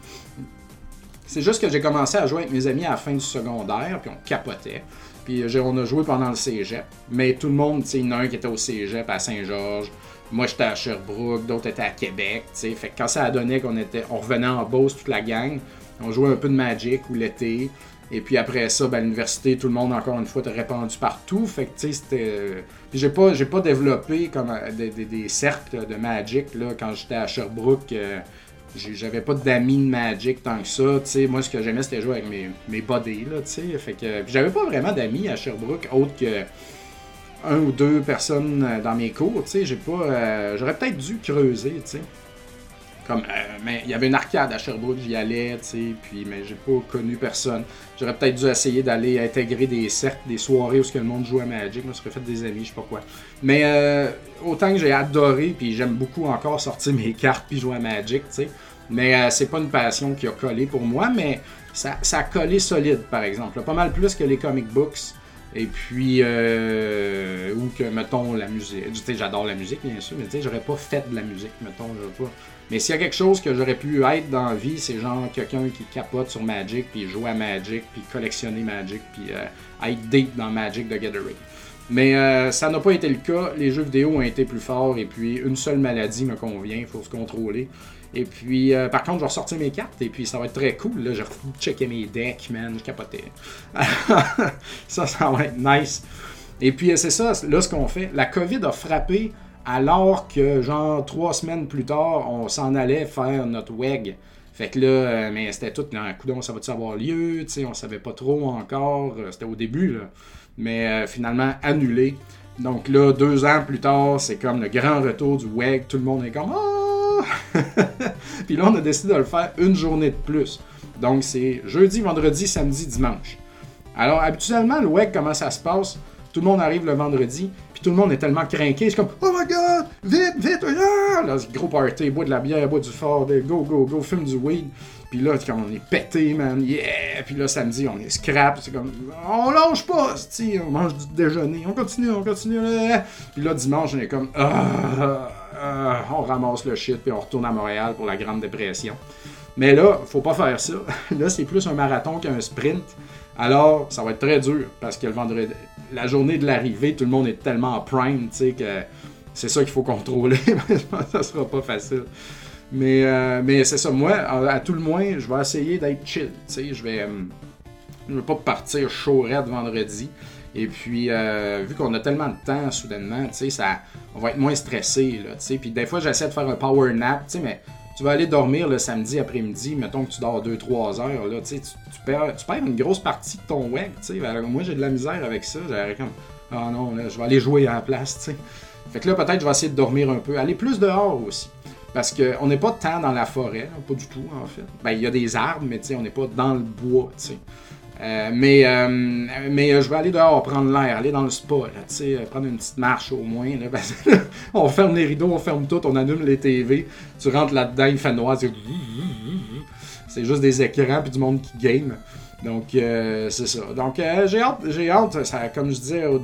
C'est juste que j'ai commencé à jouer avec mes amis à la fin du secondaire, puis on capotait. Puis euh, on a joué pendant le cégep. Mais tout le monde, il y en a un qui était au cégep à Saint-Georges. Moi, j'étais à Sherbrooke, d'autres étaient à Québec, tu sais. Fait que quand ça a donné qu'on était, on revenait en Beauce, toute la gang, on jouait un peu de Magic ou l'été. Et puis après ça, ben, à l'université, tout le monde, encore une fois, était répandu partout. Fait que, tu sais, c'était... Puis j'ai pas, j'ai pas développé comme euh, des, cercles de Magic, là, quand j'étais à Sherbrooke. Euh, j'avais pas d'amis de Magic tant que ça, tu sais. Moi, ce que j'aimais, c'était jouer avec mes, mes buddies, là, tu sais. Fait que j'avais pas vraiment d'amis à Sherbrooke, autre que un ou deux personnes euh, dans mes cours. J'ai pas... Euh, j'aurais peut-être dû creuser, tu sais. Comme, euh, mais il y avait une arcade à Sherbrooke, j'y allais, tu sais, puis, mais j'ai pas connu personne. J'aurais peut-être dû essayer d'aller intégrer des cercles, des soirées où ce que le monde jouait à Magic, ça serait fait des amis, je sais pas quoi. Mais autant que j'ai adoré, puis j'aime beaucoup encore sortir mes cartes puis jouer à Magic, tu sais. Mais euh, c'est pas une passion qui a collé pour moi, mais ça, a collé solide, par exemple. Pas mal plus que les comic books. Et puis, euh, ou que, mettons, la musique. Tu sais, j'adore la musique, bien sûr, mais tu sais, j'aurais pas fait de la musique, mettons, je pas. Mais s'il y a quelque chose que j'aurais pu être dans la vie, c'est genre quelqu'un qui capote sur Magic, puis jouer à Magic, puis collectionner Magic, puis euh, être deep dans Magic de Gathering. Mais euh, ça n'a pas été le cas. Les jeux vidéo ont été plus forts, et puis une seule maladie me convient, il faut se contrôler. Et puis, euh, par contre, je vais ressortir mes cartes et puis ça va être très cool. Là, je checker mes decks, man. Je capotais. [laughs] ça, ça va être nice. Et puis, c'est ça, là, ce qu'on fait. La COVID a frappé alors que, genre, trois semaines plus tard, on s'en allait faire notre WEG. Fait que là, euh, mais c'était tout, un coup ça va-tu avoir lieu? sais, on savait pas trop encore. Euh, c'était au début. Mais finalement, annulé. Donc là, deux ans plus tard, c'est comme le grand retour du WEG. Tout le monde est comme, oh, [laughs] Puis là, on a décidé de le faire une journée de plus. Donc, c'est jeudi, vendredi, samedi, dimanche. Alors, habituellement, le WEG, comment ça se passe? Tout le monde arrive le vendredi, tout le monde est tellement craqué, c'est comme Oh my god, vite, vite, là! Là, gros party, boit de la bière, boit du fort, go, go, go, fume du weed. Puis là, comme on est pété, man, yeah! Puis là, samedi, on est scrap, c'est comme On lâche pas, on mange du déjeuner, on continue, on continue. Puis là, dimanche, on est comme Ah! Euh, on ramasse le shit puis on retourne à Montréal pour la Grande Dépression. Mais là, faut pas faire ça. [laughs] Là, c'est plus un marathon qu'un sprint. Alors, ça va être très dur parce que le vendredi, la journée de l'arrivée, tout le monde est tellement prime, tu sais, que c'est ça qu'il faut contrôler. [laughs] ça sera pas facile. Mais, euh, mais c'est ça. Moi, à, tout le moins, je vais essayer d'être chill. Tu sais, je vais, euh, je vais pas partir chaud de vendredi. Et puis, euh, vu qu'on a tellement de temps soudainement, tu sais, ça, on va être moins stressé, tu sais. Puis des fois, j'essaie de faire un power nap, tu sais, mais tu vas aller dormir le samedi après-midi, mettons que tu dors 2-3 heures, là, tu perds, tu perds une grosse partie de ton web. Ben, moi, j'ai de la misère avec ça, j'aurais comme, ah oh non, je vais aller jouer à la place, tu sais. Fait que là, peut-être, je vais essayer de dormir un peu, aller plus dehors aussi. Parce qu'on n'est pas tant dans la forêt, pas du tout, en fait. Ben, il y a des arbres, mais on n'est pas dans le bois. Euh, mais euh, mais euh, je vais aller dehors prendre l'air, aller dans le spa, là, prendre une petite marche au moins. [laughs] On ferme les rideaux, on ferme tout, on allume les TV. Tu rentres là-dedans, il fait noir. [laughs] C'est juste des écrans puis du monde qui game. Donc, c'est ça. Donc, j'ai hâte, j'ai hâte ça, comme je disais au,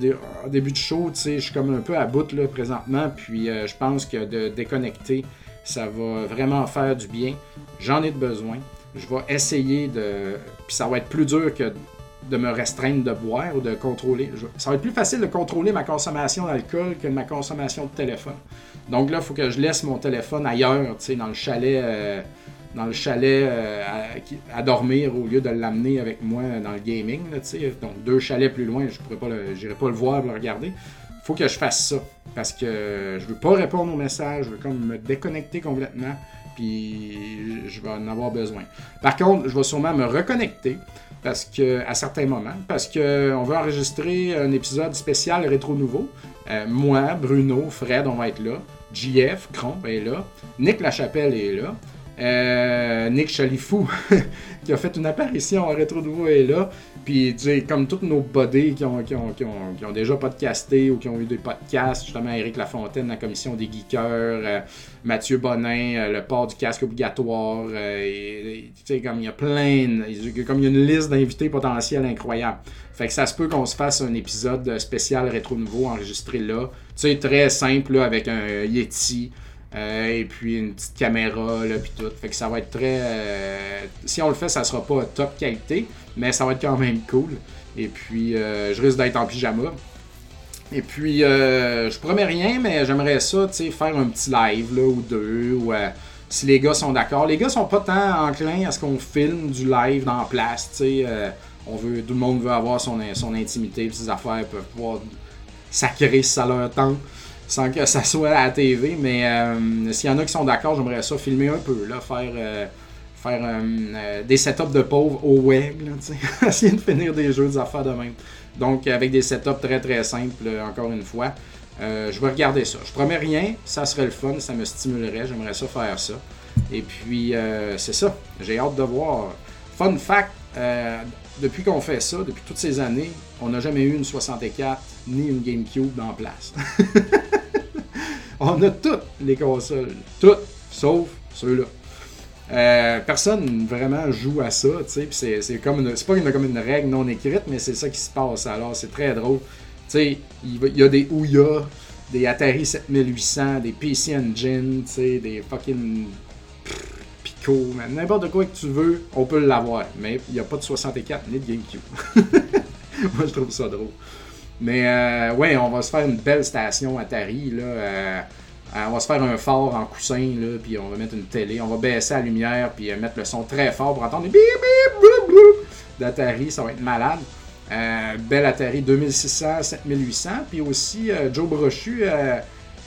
début du show, je suis comme un peu à bout là, présentement. Puis, je pense que de déconnecter, ça va vraiment faire du bien. J'en ai besoin je vais essayer de. Puis ça va être plus dur que de me restreindre de boire ou de contrôler. Ça va être plus facile de contrôler ma consommation d'alcool que ma consommation de téléphone. Donc là, il faut que je laisse mon téléphone ailleurs, tu sais, dans le chalet. Euh, dans le chalet euh, à, dormir au lieu de l'amener avec moi dans le gaming. Là, Donc deux chalets plus loin, je pourrais pas pas le voir, le regarder. Faut que je fasse ça parce que je veux pas répondre aux messages, je veux comme me déconnecter complètement puis je vais en avoir besoin. Par contre, je vais sûrement me reconnecter parce que à certains moments, parce qu'on veut enregistrer un épisode spécial rétro nouveau. Euh, moi, Bruno, Fred, on va être là. JF, Cromp est là. Nick Lachapelle est là. Euh, Nick Chalifou, [laughs] qui a fait une apparition à Rétro Nouveau, est là. Puis, comme tous nos buddies qui ont, qui, ont, qui, ont, déjà podcasté ou qui ont eu des podcasts, justement, Eric Lafontaine, la commission des geekers, euh, Mathieu Bonin, euh, le port du casque obligatoire. tu sais, comme il y a plein, comme il y a une liste d'invités potentiels incroyable. Fait que ça se peut qu'on se fasse un épisode spécial Rétro Nouveau enregistré là. Tu sais, très simple, là, avec un Yeti. Euh, et puis une petite caméra, là, puis tout. Fait que ça va être très. Euh, si on le fait, ça sera pas top qualité, mais ça va être quand même cool. Et puis, euh, je risque d'être en pyjama. Et puis, je promets rien, mais j'aimerais ça, tu sais, faire un petit live, là, ou deux, ou si les gars sont d'accord. Les gars sont pas tant enclins à ce qu'on filme du live dans la place, tu sais. tout le monde veut avoir son, son intimité, ses affaires, peuvent pouvoir sacrer ça leur tente sans que ça soit à la TV. Mais euh, s'il y en a qui sont d'accord, j'aimerais ça filmer un peu, là, faire, euh, faire euh, des setups de pauvres au web, là, [laughs] essayer de finir des jeux, des affaires de même. Donc, avec des setups très très simples, encore une fois. je vais regarder ça. Je promets rien, ça serait le fun, ça me stimulerait, j'aimerais ça faire ça. Et puis, c'est ça, j'ai hâte de voir. Fun fact, depuis qu'on fait ça, depuis toutes ces années, on n'a jamais eu une 64 ni une GameCube en place. [laughs] on a toutes les consoles. Toutes, sauf ceux-là. Euh, personne vraiment joue à ça, tu sais, c'est comme une, pas comme une règle non écrite, mais c'est ça qui se passe. Alors c'est très drôle. Tu sais, il y a des Ouya, des Atari 7800, des PC Engine, tu sais, des fucking Pico, n'importe quoi que tu veux, on peut l'avoir. Mais il n'y a pas de 64 ni de GameCube. [laughs] Moi, je trouve ça drôle. Mais euh, ouais, on va se faire une belle station Atari, là. Euh, euh, on va se faire un fort en coussin, là, puis on va mettre une télé. On va baisser la lumière, puis euh, mettre le son très fort pour entendre des bip bip d'Atari. Ça va être malade. Belle Atari 2600, 7800. Puis aussi, Joe Brochu,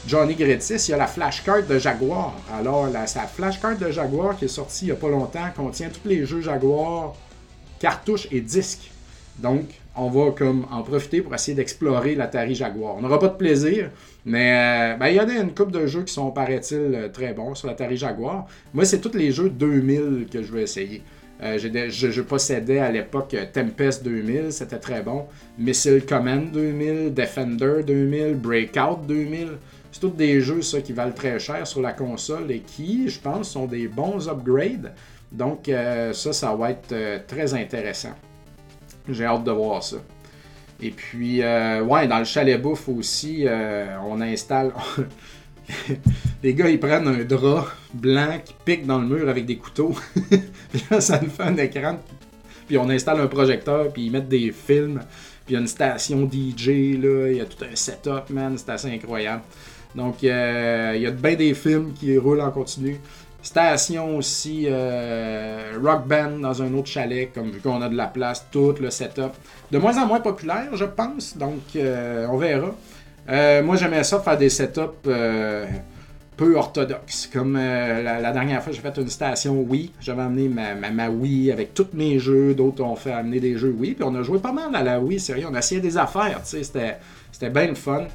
Johnny Gretis, il y a la flashcard de Jaguar. Alors, la, sa flashcard de Jaguar qui est sortie il n'y a pas longtemps contient tous les jeux Jaguar, cartouches et disques. Donc, on va comme en profiter pour essayer d'explorer l'Atari Jaguar. On n'aura pas de plaisir, mais euh, ben, il y a une couple de jeux qui sont, paraît-il, euh, très bons sur l'Atari Jaguar. Moi, c'est tous les jeux 2000 que je vais essayer. Euh, je, possédais à l'époque Tempest 2000, c'était très bon. Missile Command 2000, Defender 2000, Breakout 2000. C'est tous des jeux ça, qui valent très cher sur la console et qui, je pense, sont des bons upgrades. Donc ça, ça va être très intéressant. J'ai hâte de voir ça. Et puis, euh, ouais, dans le chalet bouffe aussi, euh, on installe. [laughs] les gars, ils prennent un drap blanc qui pique dans le mur avec des couteaux. [laughs] puis là, ça nous fait un écran. Puis on installe un projecteur, puis ils mettent des films. Puis il y a une station DJ, là. Il y a tout un setup, man. C'est assez incroyable. Donc, euh, il y a bien des films qui roulent en continu. Station aussi, euh, rock band dans un autre chalet, comme vu qu'on a de la place, tout le setup. De moins en moins populaire, je pense, donc euh, on verra. Euh, moi, j'aimais ça faire des setups peu orthodoxes. Comme la, dernière fois, j'ai fait une station Wii. J'avais amené ma, ma, Wii avec tous mes jeux. D'autres ont fait amener des jeux Wii. Puis on a joué pas mal à la Wii, sérieux. On a essayé des affaires, tu sais. C'était bien le fun.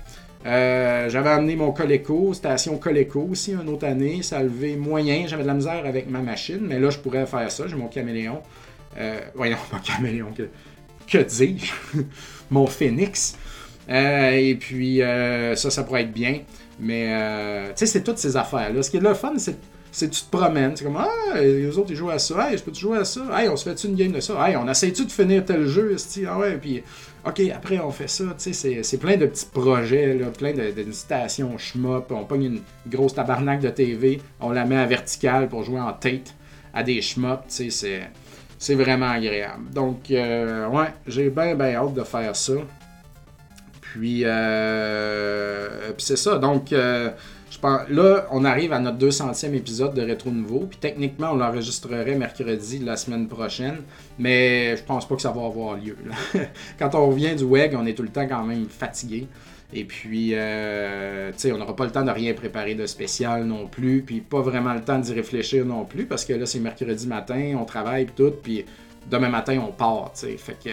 Euh, j'avais amené mon Coleco, station Coleco aussi, une autre année. Ça a levé moyen. J'avais de la misère avec ma machine, mais là, je pourrais faire ça. J'ai mon caméléon. Euh, voyons, [laughs] mon caméléon. Que, que dis-je? [laughs] Mon phénix. Euh, et puis, ça, ça pourrait être bien. Mais, tu sais, c'est toutes ces affaires-là. Ce qui est le fun, c'est c'est tu te promènes, c'est comme Ah, les autres ils jouent à ça, hey, je peux-tu jouer à ça? Hey, on se fait-tu une game de ça? Hey, on essaie-tu de finir tel jeu? Ah ouais, puis OK, après on fait ça, tu sais, c'est plein de petits projets, là, plein de stations schmop, on pogne une grosse tabarnak de TV, on la met à verticale pour jouer en tête à des schmop, tu sais, c'est vraiment agréable. Donc, euh, ouais, j'ai bien, bien hâte de faire ça. Puis, euh, puis c'est ça, donc... Euh, là, on arrive à notre 200e épisode de Rétro Nouveau. Puis techniquement, on l'enregistrerait mercredi la semaine prochaine. Mais je pense pas que ça va avoir lieu. [laughs] quand on revient du WEG, on est tout le temps quand même fatigué. Et puis, euh, tu sais, on n'aura pas le temps de rien préparer de spécial non plus. Puis pas vraiment le temps d'y réfléchir non plus. Parce que là, c'est mercredi matin, on travaille tout. Puis demain matin, on part, tu. Fait que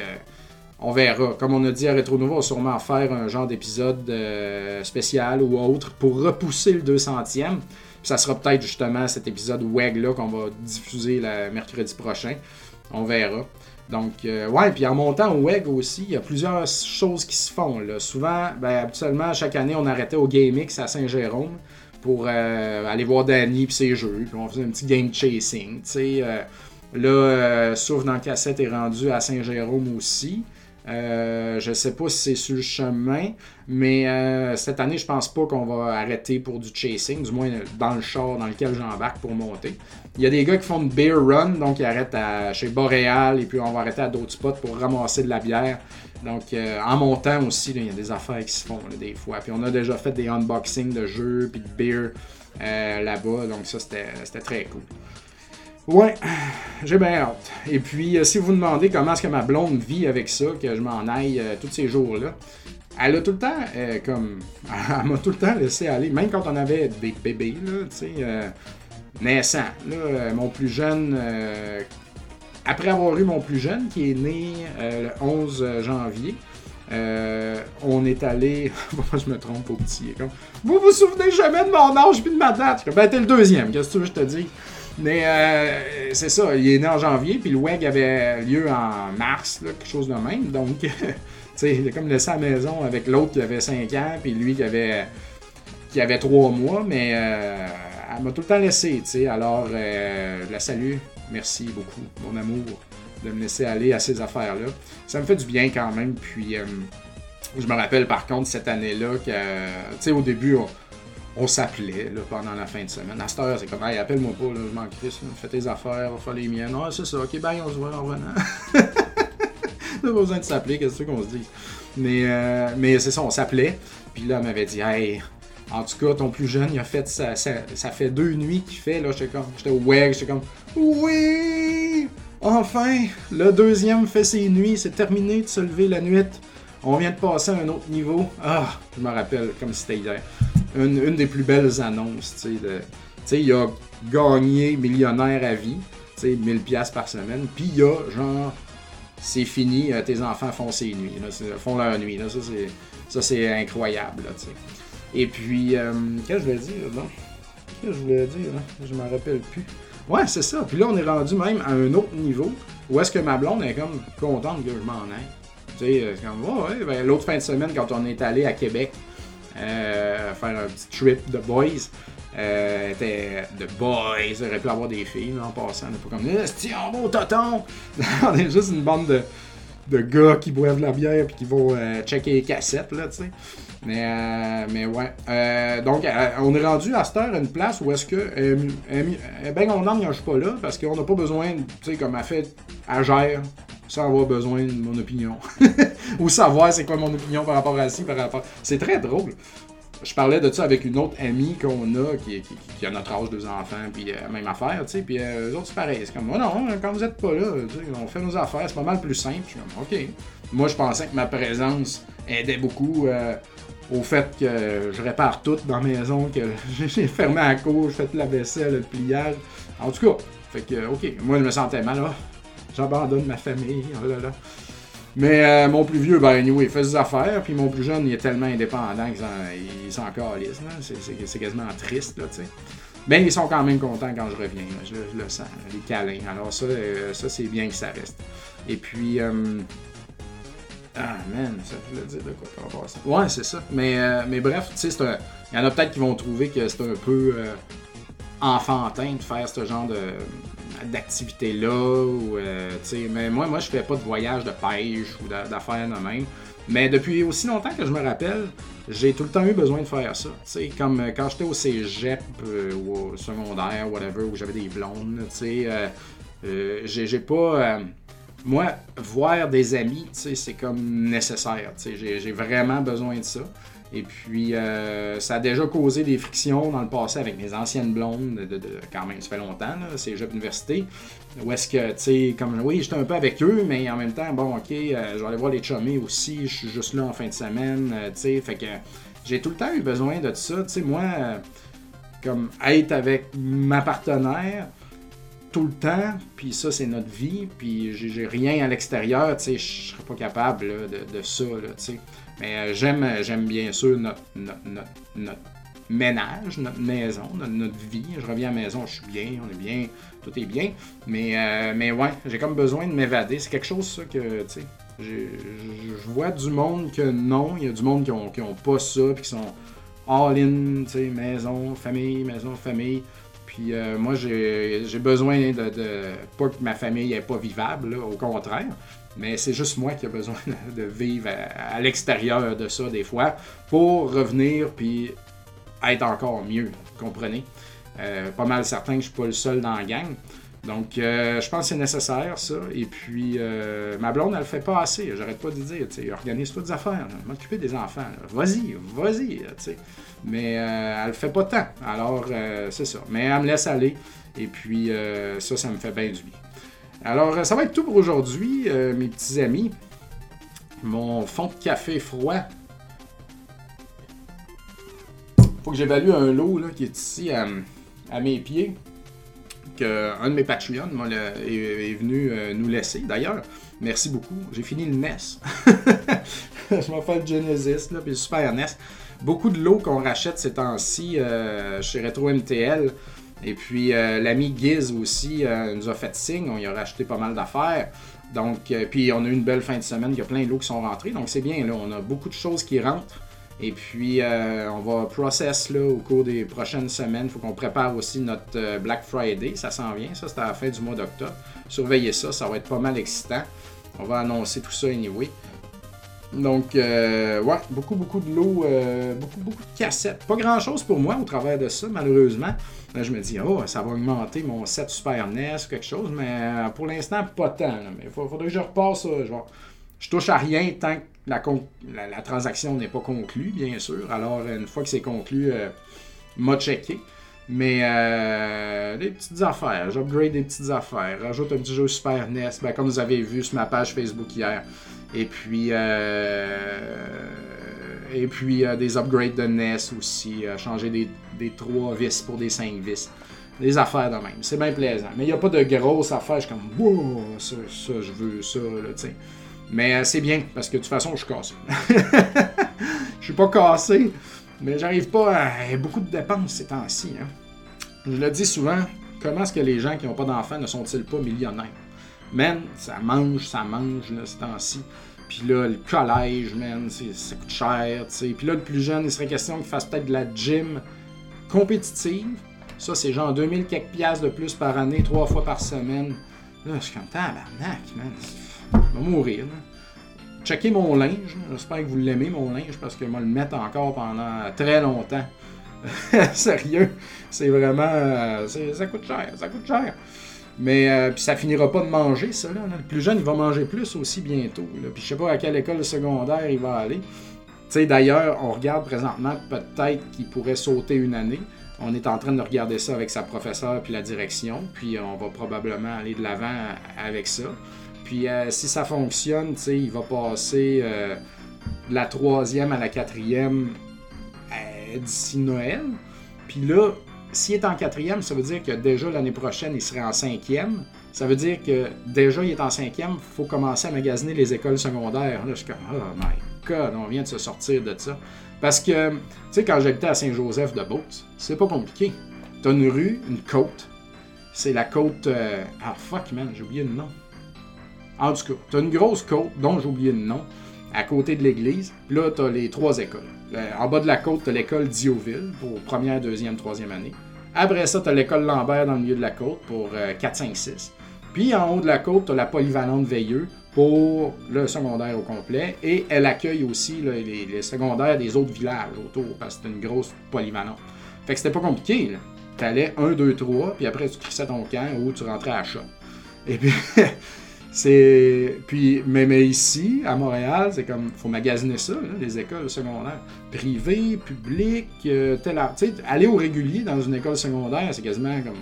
on verra. Comme on a dit à Retro Nova, on va sûrement faire un genre d'épisode euh, spécial ou autre pour repousser le 200e. ça sera peut-être justement cet épisode WEG là qu'on va diffuser le mercredi prochain. On verra. Donc, euh, ouais, puis en montant au WEG aussi, il y a plusieurs choses qui se font. Souvent, ben, habituellement, chaque année, on arrêtait au GameX à Saint-Jérôme pour euh, aller voir Danny et ses jeux. Puis on faisait un petit game chasing. là, Sauf dans cassette est rendu à Saint-Jérôme aussi. Euh, je sais pas si c'est sur le chemin, mais euh, cette année, je pense pas qu'on va arrêter pour du chasing, du moins dans le char dans lequel j'embarque pour monter. Il y a des gars qui font une beer run, donc ils arrêtent chez Boréal et puis on va arrêter à d'autres spots pour ramasser de la bière. Donc euh, en montant aussi, il y a des affaires qui se font des fois. Puis on a déjà fait des unboxings de jeux puis de beer là-bas, donc ça c'était très cool. Ouais, j'ai bien hâte. Et puis, euh, si vous vous demandez comment est-ce que ma blonde vit avec ça, que je m'en aille euh, tous ces jours-là, elle a tout le temps, euh, comme, [laughs] elle m'a tout le temps laissé aller, même quand on avait des bébés, là, tu sais, naissants. Là, mon plus jeune, après avoir eu mon plus jeune, qui est né le 11 janvier, on est allé. [laughs] Je me trompe au petit. Comme, vous vous souvenez jamais de mon âge puis de ma date? Ben, t'es le deuxième, qu'est-ce que tu veux je te dis? Mais euh, c'est ça, il est né en janvier, puis le WEG avait lieu en mars, quelque chose de même. Donc, [laughs] tu sais, il a comme laissé à la maison avec l'autre qui avait 5 ans, puis lui qui avait, qui avait 3 mois, mais euh, elle m'a tout le temps laissé, tu sais. Alors, je la salue. Merci beaucoup, mon amour, de me laisser aller à ces affaires-là. Ça me fait du bien quand même. Puis, je me rappelle par contre cette année-là que, tu sais, au début, s'appelait pendant la fin de semaine. À cette heure, c'est comme, hey, appelle-moi pas, là, je m'en crisse, fais tes affaires, on va faire les miennes. Ah, c'est ça, ok, bye, on se voit en revenant. [laughs] pas besoin de s'appeler, qu'est-ce qu'on se dit. Mais, euh, mais c'est ça, on s'appelait. Puis là, elle m'avait dit, hey, en tout cas, ton plus jeune, il a fait ça, ça, fait deux nuits qu'il fait. Là, j'étais comme, j'étais ouais, j'étais comme, oui, enfin, le deuxième fait ses nuits, c'est terminé de se lever la nuit. On vient de passer à un autre niveau. Ah, je me rappelle comme c'était hier. Une, des plus belles annonces, tu sais. Tu sais, il a gagné millionnaire à vie, tu sais, 1000$ par semaine. Puis il y a genre c'est fini, euh, tes enfants font ses nuits, font leur nuit. Là, ça, c'est incroyable. Là, Et puis, euh, qu'est-ce que je voulais dire? Là? Qu'est-ce que je voulais dire? Là? Je m'en rappelle plus. Ouais, c'est ça. Puis là, on est rendu même à un autre niveau où est-ce que ma blonde est comme contente que je m'en aille. Euh, ben, l'autre fin de semaine, quand on est allé à Québec faire un petit trip de boys, euh, était de boys, il aurait pu avoir des filles en passant. Pas comme tiens, on va au toton? [laughs] on est juste une bande de, gars qui boivent de la bière et qui vont euh, checker les cassettes, là, tu sais. Mais, euh, mais ouais. Euh, donc, on est rendu à cette heure à une place où est-ce que. ben, on n'en je pas là parce qu'on n'a pas besoin, tu sais, comme elle fait, à gère sans avoir besoin de mon opinion. [laughs] Ou savoir c'est quoi mon opinion par rapport à ci, par rapport. C'est très drôle je parlais de ça avec une autre amie qu'on a, qui, a notre âge, deux enfants, puis euh, même affaire, tu sais, puis euh, eux autres, c'est pareil. C'est comme, moi, non, quand vous êtes pas là, on fait nos affaires, c'est pas mal plus simple. Je suis comme, OK. Moi, je pensais que ma présence aidait beaucoup euh, au fait que je répare tout dans la maison, que [laughs] j'ai fermé la cour, je fais la vaisselle, le pliage. En tout cas, fait que, OK, moi, je me sentais mal, là. J'abandonne ma famille, oh là là. Mais euh, mon plus vieux, ben, anyway, il fait ses affaires, puis mon plus jeune, il est tellement indépendant qu'il s'en calisse, C'est quasiment triste, là, tu sais. Mais ils sont quand même contents quand je reviens, je, le sens, les câlins. Alors ça, euh, ça c'est bien que ça reste. Et puis... Euh, ah, man, ça veut dire de quoi par rapport ça. Ouais, c'est ça. Mais, mais bref, tu sais, il y en a peut-être qui vont trouver que c'est un peu enfantin de faire ce genre de d'activité-là. Ou, euh, mais moi, moi, je fais pas de voyage de pêche ou d'affaires de même. Mais depuis aussi longtemps que je me rappelle, j'ai tout le temps eu besoin de faire ça. comme euh, quand j'étais au cégep euh, ou au secondaire, whatever, où j'avais des blondes, tu sais, j'ai pas. moi, voir des amis, c'est comme nécessaire. J'ai vraiment besoin de ça. Et puis, euh, ça a déjà causé des frictions dans le passé avec mes anciennes blondes, de, quand même, ça fait longtemps, c'est Jeux d'université. Où est-ce que, tu sais, comme, oui, j'étais un peu avec eux, mais en même temps, bon, ok, euh, je vais aller voir les chummés aussi, je suis juste là en fin de semaine, euh, tu sais, fait que j'ai tout le temps eu besoin de ça, tu sais, moi, comme être avec ma partenaire, tout le temps, puis ça, c'est notre vie, puis j'ai rien à l'extérieur, tu sais, je serais pas capable de, ça, tu sais. Mais euh, j'aime, j'aime bien sûr notre, notre, ménage, notre maison, notre, vie. Je reviens à la maison, je suis bien, on est bien, tout est bien. Mais, euh, mais ouais, j'ai comme besoin de m'évader. C'est quelque chose, ça, que, tu sais, je vois du monde que non. Il y a du monde qui ont, qui ont pas ça, puis qui sont all-in, tu sais, maison, famille, maison, famille. Puis euh, moi, j'ai besoin de, de, Pas que ma famille n'est pas vivable, au contraire. Mais c'est juste moi qui ai besoin [laughs] de vivre à, l'extérieur de ça des fois pour revenir puis être encore mieux, comprenez? Euh, pas mal certain que je suis pas le seul dans la gang. Donc, euh, je pense que c'est nécessaire, ça. Et puis, euh, ma blonde, elle le fait pas assez. J'arrête pas de dire, tu sais, organise-toi des affaires, m'occuper des enfants. Vas-y, vas-y, tu sais. Mais elle le fait pas tant. Alors, c'est ça. Mais elle me laisse aller. Et puis, ça, ça me fait bien du bien. Alors, ça va être tout pour aujourd'hui, euh, mes petits amis. Mon fond de café froid. Faut que j'évalue un lot là, qui est ici à, mes pieds. Que un de mes Patreons est, venu euh, nous laisser. D'ailleurs, merci beaucoup. J'ai fini le NES. [laughs] Je m'en fais le Genesis, là, puis le Super NES. Beaucoup de lots qu'on rachète ces temps-ci euh, chez Retro MTL et puis euh, l'ami Giz aussi euh, nous a fait signe, on y a racheté pas mal d'affaires. Donc, euh, puis on a eu une belle fin de semaine, il y a plein de lots qui sont rentrés, donc c'est bien, là, on a beaucoup de choses qui rentrent. Et puis, on va process là, au cours des prochaines semaines. Il faut qu'on prépare aussi notre Black Friday. Ça s'en vient. Ça, c'est à la fin du mois d'octobre. Surveillez ça. Ça va être pas mal excitant. On va annoncer tout ça anyway. Donc, euh, ouais, beaucoup, beaucoup de lots, beaucoup, beaucoup de cassettes. Pas grand chose pour moi au travers de ça, malheureusement. Là, je me dis, oh, ça va augmenter mon set Super NES ou quelque chose, mais pour l'instant, pas tant. Mais il faudrait que je repasse ça. Genre, je touche à rien tant que la, la, transaction n'est pas conclue, bien sûr. Alors, une fois que c'est conclu, euh, m'a checké. Mais euh, des petites affaires, j'upgrade des petites affaires, rajoute un petit jeu Super NES, ben, comme vous avez vu sur ma page Facebook hier. Et puis, euh, et puis euh, des upgrades de NES aussi, changer des, des 3 vis pour des 5 vis. Des affaires de même. C'est bien plaisant. Mais il n'y a pas de grosses affaires. Je suis comme, wow, ça, ça je veux ça, là, tu. Mais euh, c'est bien, parce que de toute façon, je suis cassé. [laughs] je suis pas cassé, mais j'arrive pas à. beaucoup de dépenses ces temps-ci. Hein. Je le dis souvent, comment est-ce que les gens qui n'ont pas d'enfants ne sont-ils pas millionnaires? Man, ça mange, ça mange là, ces temps-ci. Puis là, le collège, man, ça coûte cher, tu sais. Puis là, le plus jeune, il serait question qu'il fasse peut-être de la gym compétitive. Ça, c'est genre 2000 quelques piastres de plus par année, trois fois par semaine. Là, je suis comme tabarnak, man. Je vais mourir. Checkez mon linge. J'espère que vous l'aimez, mon linge, parce que moi, le mettre encore pendant très longtemps. [laughs] Sérieux, c'est vraiment. Euh, ça coûte cher, ça coûte cher. Mais euh, ça finira pas de manger, ça. Là, Le plus jeune, il va manger plus aussi bientôt. Puis je sais pas à quelle école secondaire il va aller. D'ailleurs, on regarde présentement peut-être qu'il pourrait sauter une année. On est en train de regarder ça avec sa professeure puis la direction. Puis on va probablement aller de l'avant avec ça. Puis euh, si ça fonctionne, il va passer de la troisième à la quatrième d'ici Noël. Puis là, s'il est en quatrième, ça veut dire que déjà l'année prochaine, il serait en cinquième. Ça veut dire que déjà il est en cinquième, il faut commencer à magasiner les écoles secondaires. Là, je suis comme, oh my god, on vient de se sortir de ça. Parce que, tu sais, quand j'habitais à Saint-Joseph de Beauce, c'est pas compliqué. T'as une rue, une côte. C'est la côte. Ah fuck man, j'ai oublié le nom. En tout cas, tu as une grosse côte, dont j'ai oublié le nom, à côté de l'église. Là, tu as les trois écoles. Euh, en bas de la côte, tu as l'école Dioville pour première, deuxième, troisième année. Après ça, tu as l'école Lambert dans le milieu de la côte pour 4, 5, 6. Puis en haut de la côte, tu as la polyvalente Veilleux pour le secondaire au complet. Et elle accueille aussi les, secondaires des autres villages autour parce que c'est une grosse polyvalente. Fait que c'était pas compliqué. Tu allais 1, 2, 3, puis après tu crissais ton camp ou tu rentrais à chat. Et puis, [laughs] C'est. Puis, mais, ici, à Montréal, c'est comme. faut magasiner ça, les écoles secondaires. Privées, publiques, euh, sais, aller au régulier dans une école secondaire, c'est quasiment comme.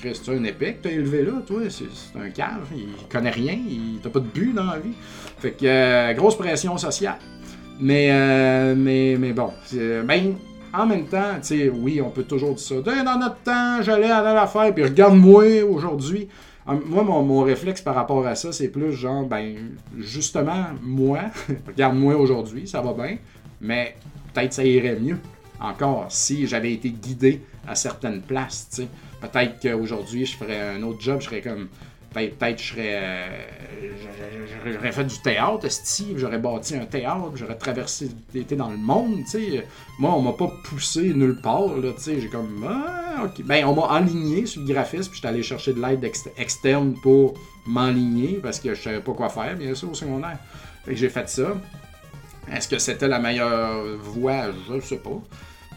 C'est un épée élevé là, toi. C'est un cave. Il connaît rien. Il t'as pas de but dans la vie. Fait que, euh, grosse pression sociale. Mais, euh, mais, mais bon. Ben, en même temps, tu sais, oui, on peut toujours dire ça. Dans notre temps, j'allais à l'affaire, puis regarde-moi aujourd'hui. Ah, moi, mon, réflexe par rapport à ça, c'est plus genre, ben, justement, moi, [laughs] regarde-moi aujourd'hui, ça va bien, mais peut-être ça irait mieux encore si j'avais été guidé à certaines places, tu sais. Peut-être qu'aujourd'hui, je ferais un autre job, je serais comme peut-être je. Euh, j'aurais fait du théâtre, Steve, j'aurais bâti un théâtre, j'aurais traversé l'été dans le monde, tu sais. Moi, on m'a pas poussé nulle part, là, tu sais. J'ai comme. Ah, ok. Ben, on m'a aligné sur le graphisme, puis j'étais allé chercher de l'aide externe pour m'enligner, parce que je savais pas quoi faire, bien sûr, au secondaire. Fait j'ai fait ça. Est-ce que c'était la meilleure voie? Je sais pas.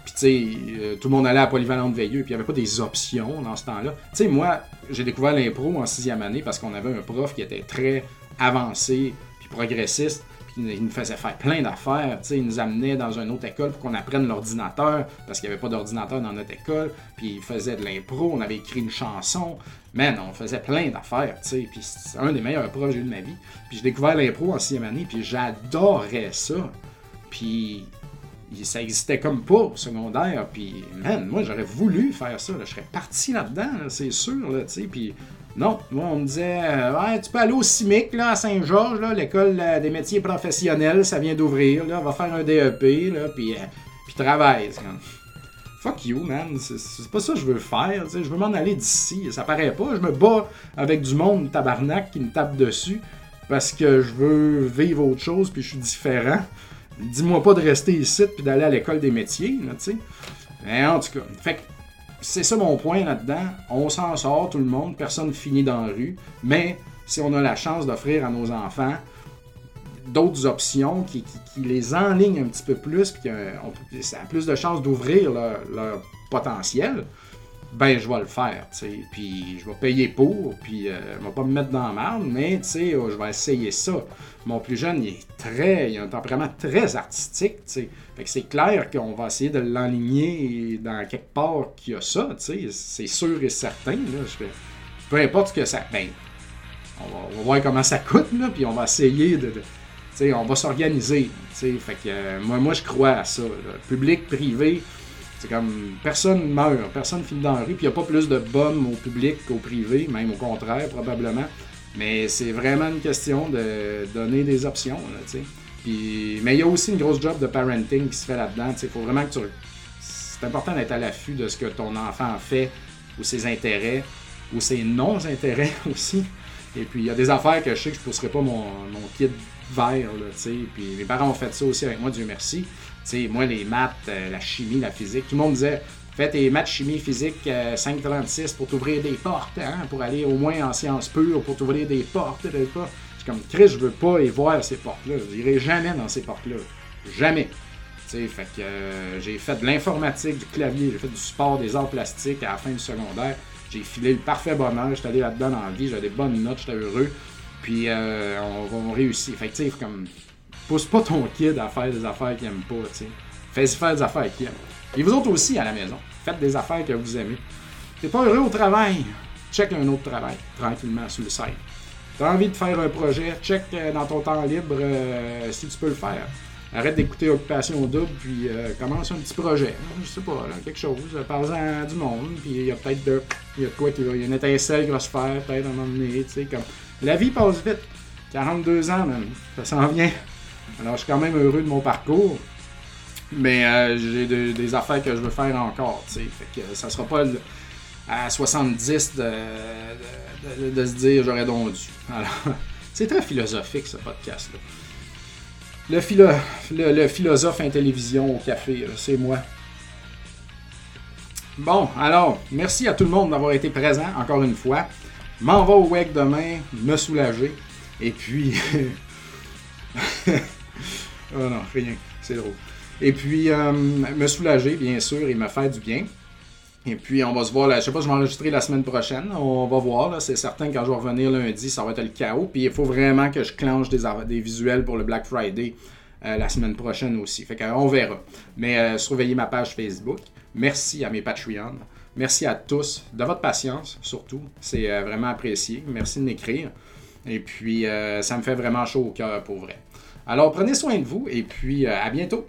Puis, tu sais, euh, tout le monde allait à Polyvalente Veilleux, puis il n'y avait pas des options dans ce temps-là. Tu sais, moi, j'ai découvert l'impro en sixième année parce qu'on avait un prof qui était très avancé, puis progressiste, puis il nous faisait faire plein d'affaires. Il nous amenait dans une autre école pour qu'on apprenne l'ordinateur, parce qu'il n'y avait pas d'ordinateur dans notre école, puis il faisait de l'impro, on avait écrit une chanson. Man, on faisait plein d'affaires, tu sais, puis c'est un des meilleurs profs que j'ai eu de ma vie. Puis j'ai découvert l'impro en sixième année, puis j'adorais ça. Puis ça existait comme pas au secondaire. Puis, man, moi, j'aurais voulu faire ça. Je serais parti là-dedans, c'est sûr. Là, puis, non, moi, on me disait, euh, ouais, tu peux aller au CIMIC, là, à Saint-Georges, l'école euh, des métiers professionnels, ça vient d'ouvrir. Là, on va faire un DEP, là, puis, euh, puis travaille. Fuck you, man. C'est pas ça que je veux faire. Je veux m'en aller d'ici. Ça paraît pas. Je me bats avec du monde tabarnak qui me tape dessus parce que je veux vivre autre chose puis je suis différent. Dis-moi pas de rester ici puis d'aller à l'école des métiers, tu sais. En tout cas, fait c'est ça mon point là-dedans. On s'en sort, tout le monde, personne finit dans la rue. Mais si on a la chance d'offrir à nos enfants d'autres options qui, les enlignent un petit peu plus, puis ça a plus de chances d'ouvrir leur, potentiel, ben je vais le faire, tu sais. Puis je vais payer pour, puis euh, je vais pas me mettre dans la merde, mais tu sais, je vais essayer ça. Mon plus jeune, il est très, il a un tempérament très artistique, tu sais. Fait que c'est clair qu'on va essayer de l'enligner dans quelque part qu'il y a ça, tu sais. C'est sûr et certain, là. Peu importe ce que ça... Ben, on va, voir comment ça coûte, là, puis on va essayer de... tu sais, on va s'organiser. Fait que euh, moi, moi, je crois à ça. Public, privé, c'est comme personne meurt, personne finit dans la rue, puis il n'y a pas plus de bombes au public qu'au privé, même au contraire, probablement. Mais c'est vraiment une question de donner des options, là, Puis, mais il y a aussi une grosse job de parenting qui se fait là-dedans. Il faut vraiment que tu. C'est important d'être à l'affût de ce que ton enfant fait, ou ses intérêts, ou ses non-intérêts [laughs] aussi. Et puis, il y a des affaires que je sais que je ne pousserai pas mon, mon kid vers, sais. Puis, mes parents ont fait ça aussi avec moi, Dieu merci sais, moi, les maths, euh, la chimie, la physique, tout le monde disait fais tes maths, chimie, physique 5,36 euh, pour t'ouvrir des portes, hein, pour aller au moins en sciences pures, pour t'ouvrir des portes. Des portes. C'est comme Chris, je veux pas y voir ces portes-là. Je n'irai jamais dans ces portes-là. Jamais. sais, fait que euh, j'ai fait de l'informatique, du clavier, j'ai fait du sport, des arts plastiques à la fin du secondaire. J'ai filé le parfait bonheur, j'étais allé là-dedans dans la vie, j'avais des bonnes notes, j'étais heureux. Puis on va réussir. Fait que, comme Pousse pas ton kid à faire des affaires qu'il aime pas, tu sais. Fais-y faire des affaires qu'il aime. Et vous autres aussi à la maison, faites des affaires que vous aimez. T'es pas heureux au travail, check un autre travail, tranquillement, sur le site. T'as envie de faire un projet, check euh, dans ton temps libre euh, si tu peux le faire. Arrête d'écouter Occupation Double, puis euh, commence un petit projet. Je sais pas, quelque chose. Parle-en du monde, puis il y a peut-être de. Il y a quoi, il y a une étincelle qui va se faire, peut-être un moment donné, tu sais. Comme... La vie passe vite. 42 ans, même. Ça s'en vient. Alors, je suis quand même heureux de mon parcours. Mais euh, j'ai des affaires que je veux faire encore, tu sais. Fait que ça sera pas à 70 de, se dire j'aurais donc dû. Alors, [laughs] c'est très philosophique ce podcast-là. Le, le, philosophe en télévision au café, c'est moi. Bon, alors, merci à tout le monde d'avoir été présent encore une fois. M'en va au WEC demain, me soulager. Et puis. [laughs] Oh non, rien. C'est drôle. Et puis, euh, me soulager, bien sûr, et me faire du bien. Et puis, on va se voir, là, je sais pas, je vais enregistrer la semaine prochaine. On va voir, c'est certain que quand je vais revenir lundi, ça va être le chaos. Puis, il faut vraiment que je clenche des, des visuels pour le Black Friday euh, la semaine prochaine aussi. Fait qu'on verra. Mais euh, surveillez ma page Facebook. Merci à mes Patreons. Merci à tous de votre patience, surtout. C'est vraiment apprécié. Merci de m'écrire. Et puis, ça me fait vraiment chaud au cœur pour vrai. Alors prenez soin de vous et puis euh, à bientôt.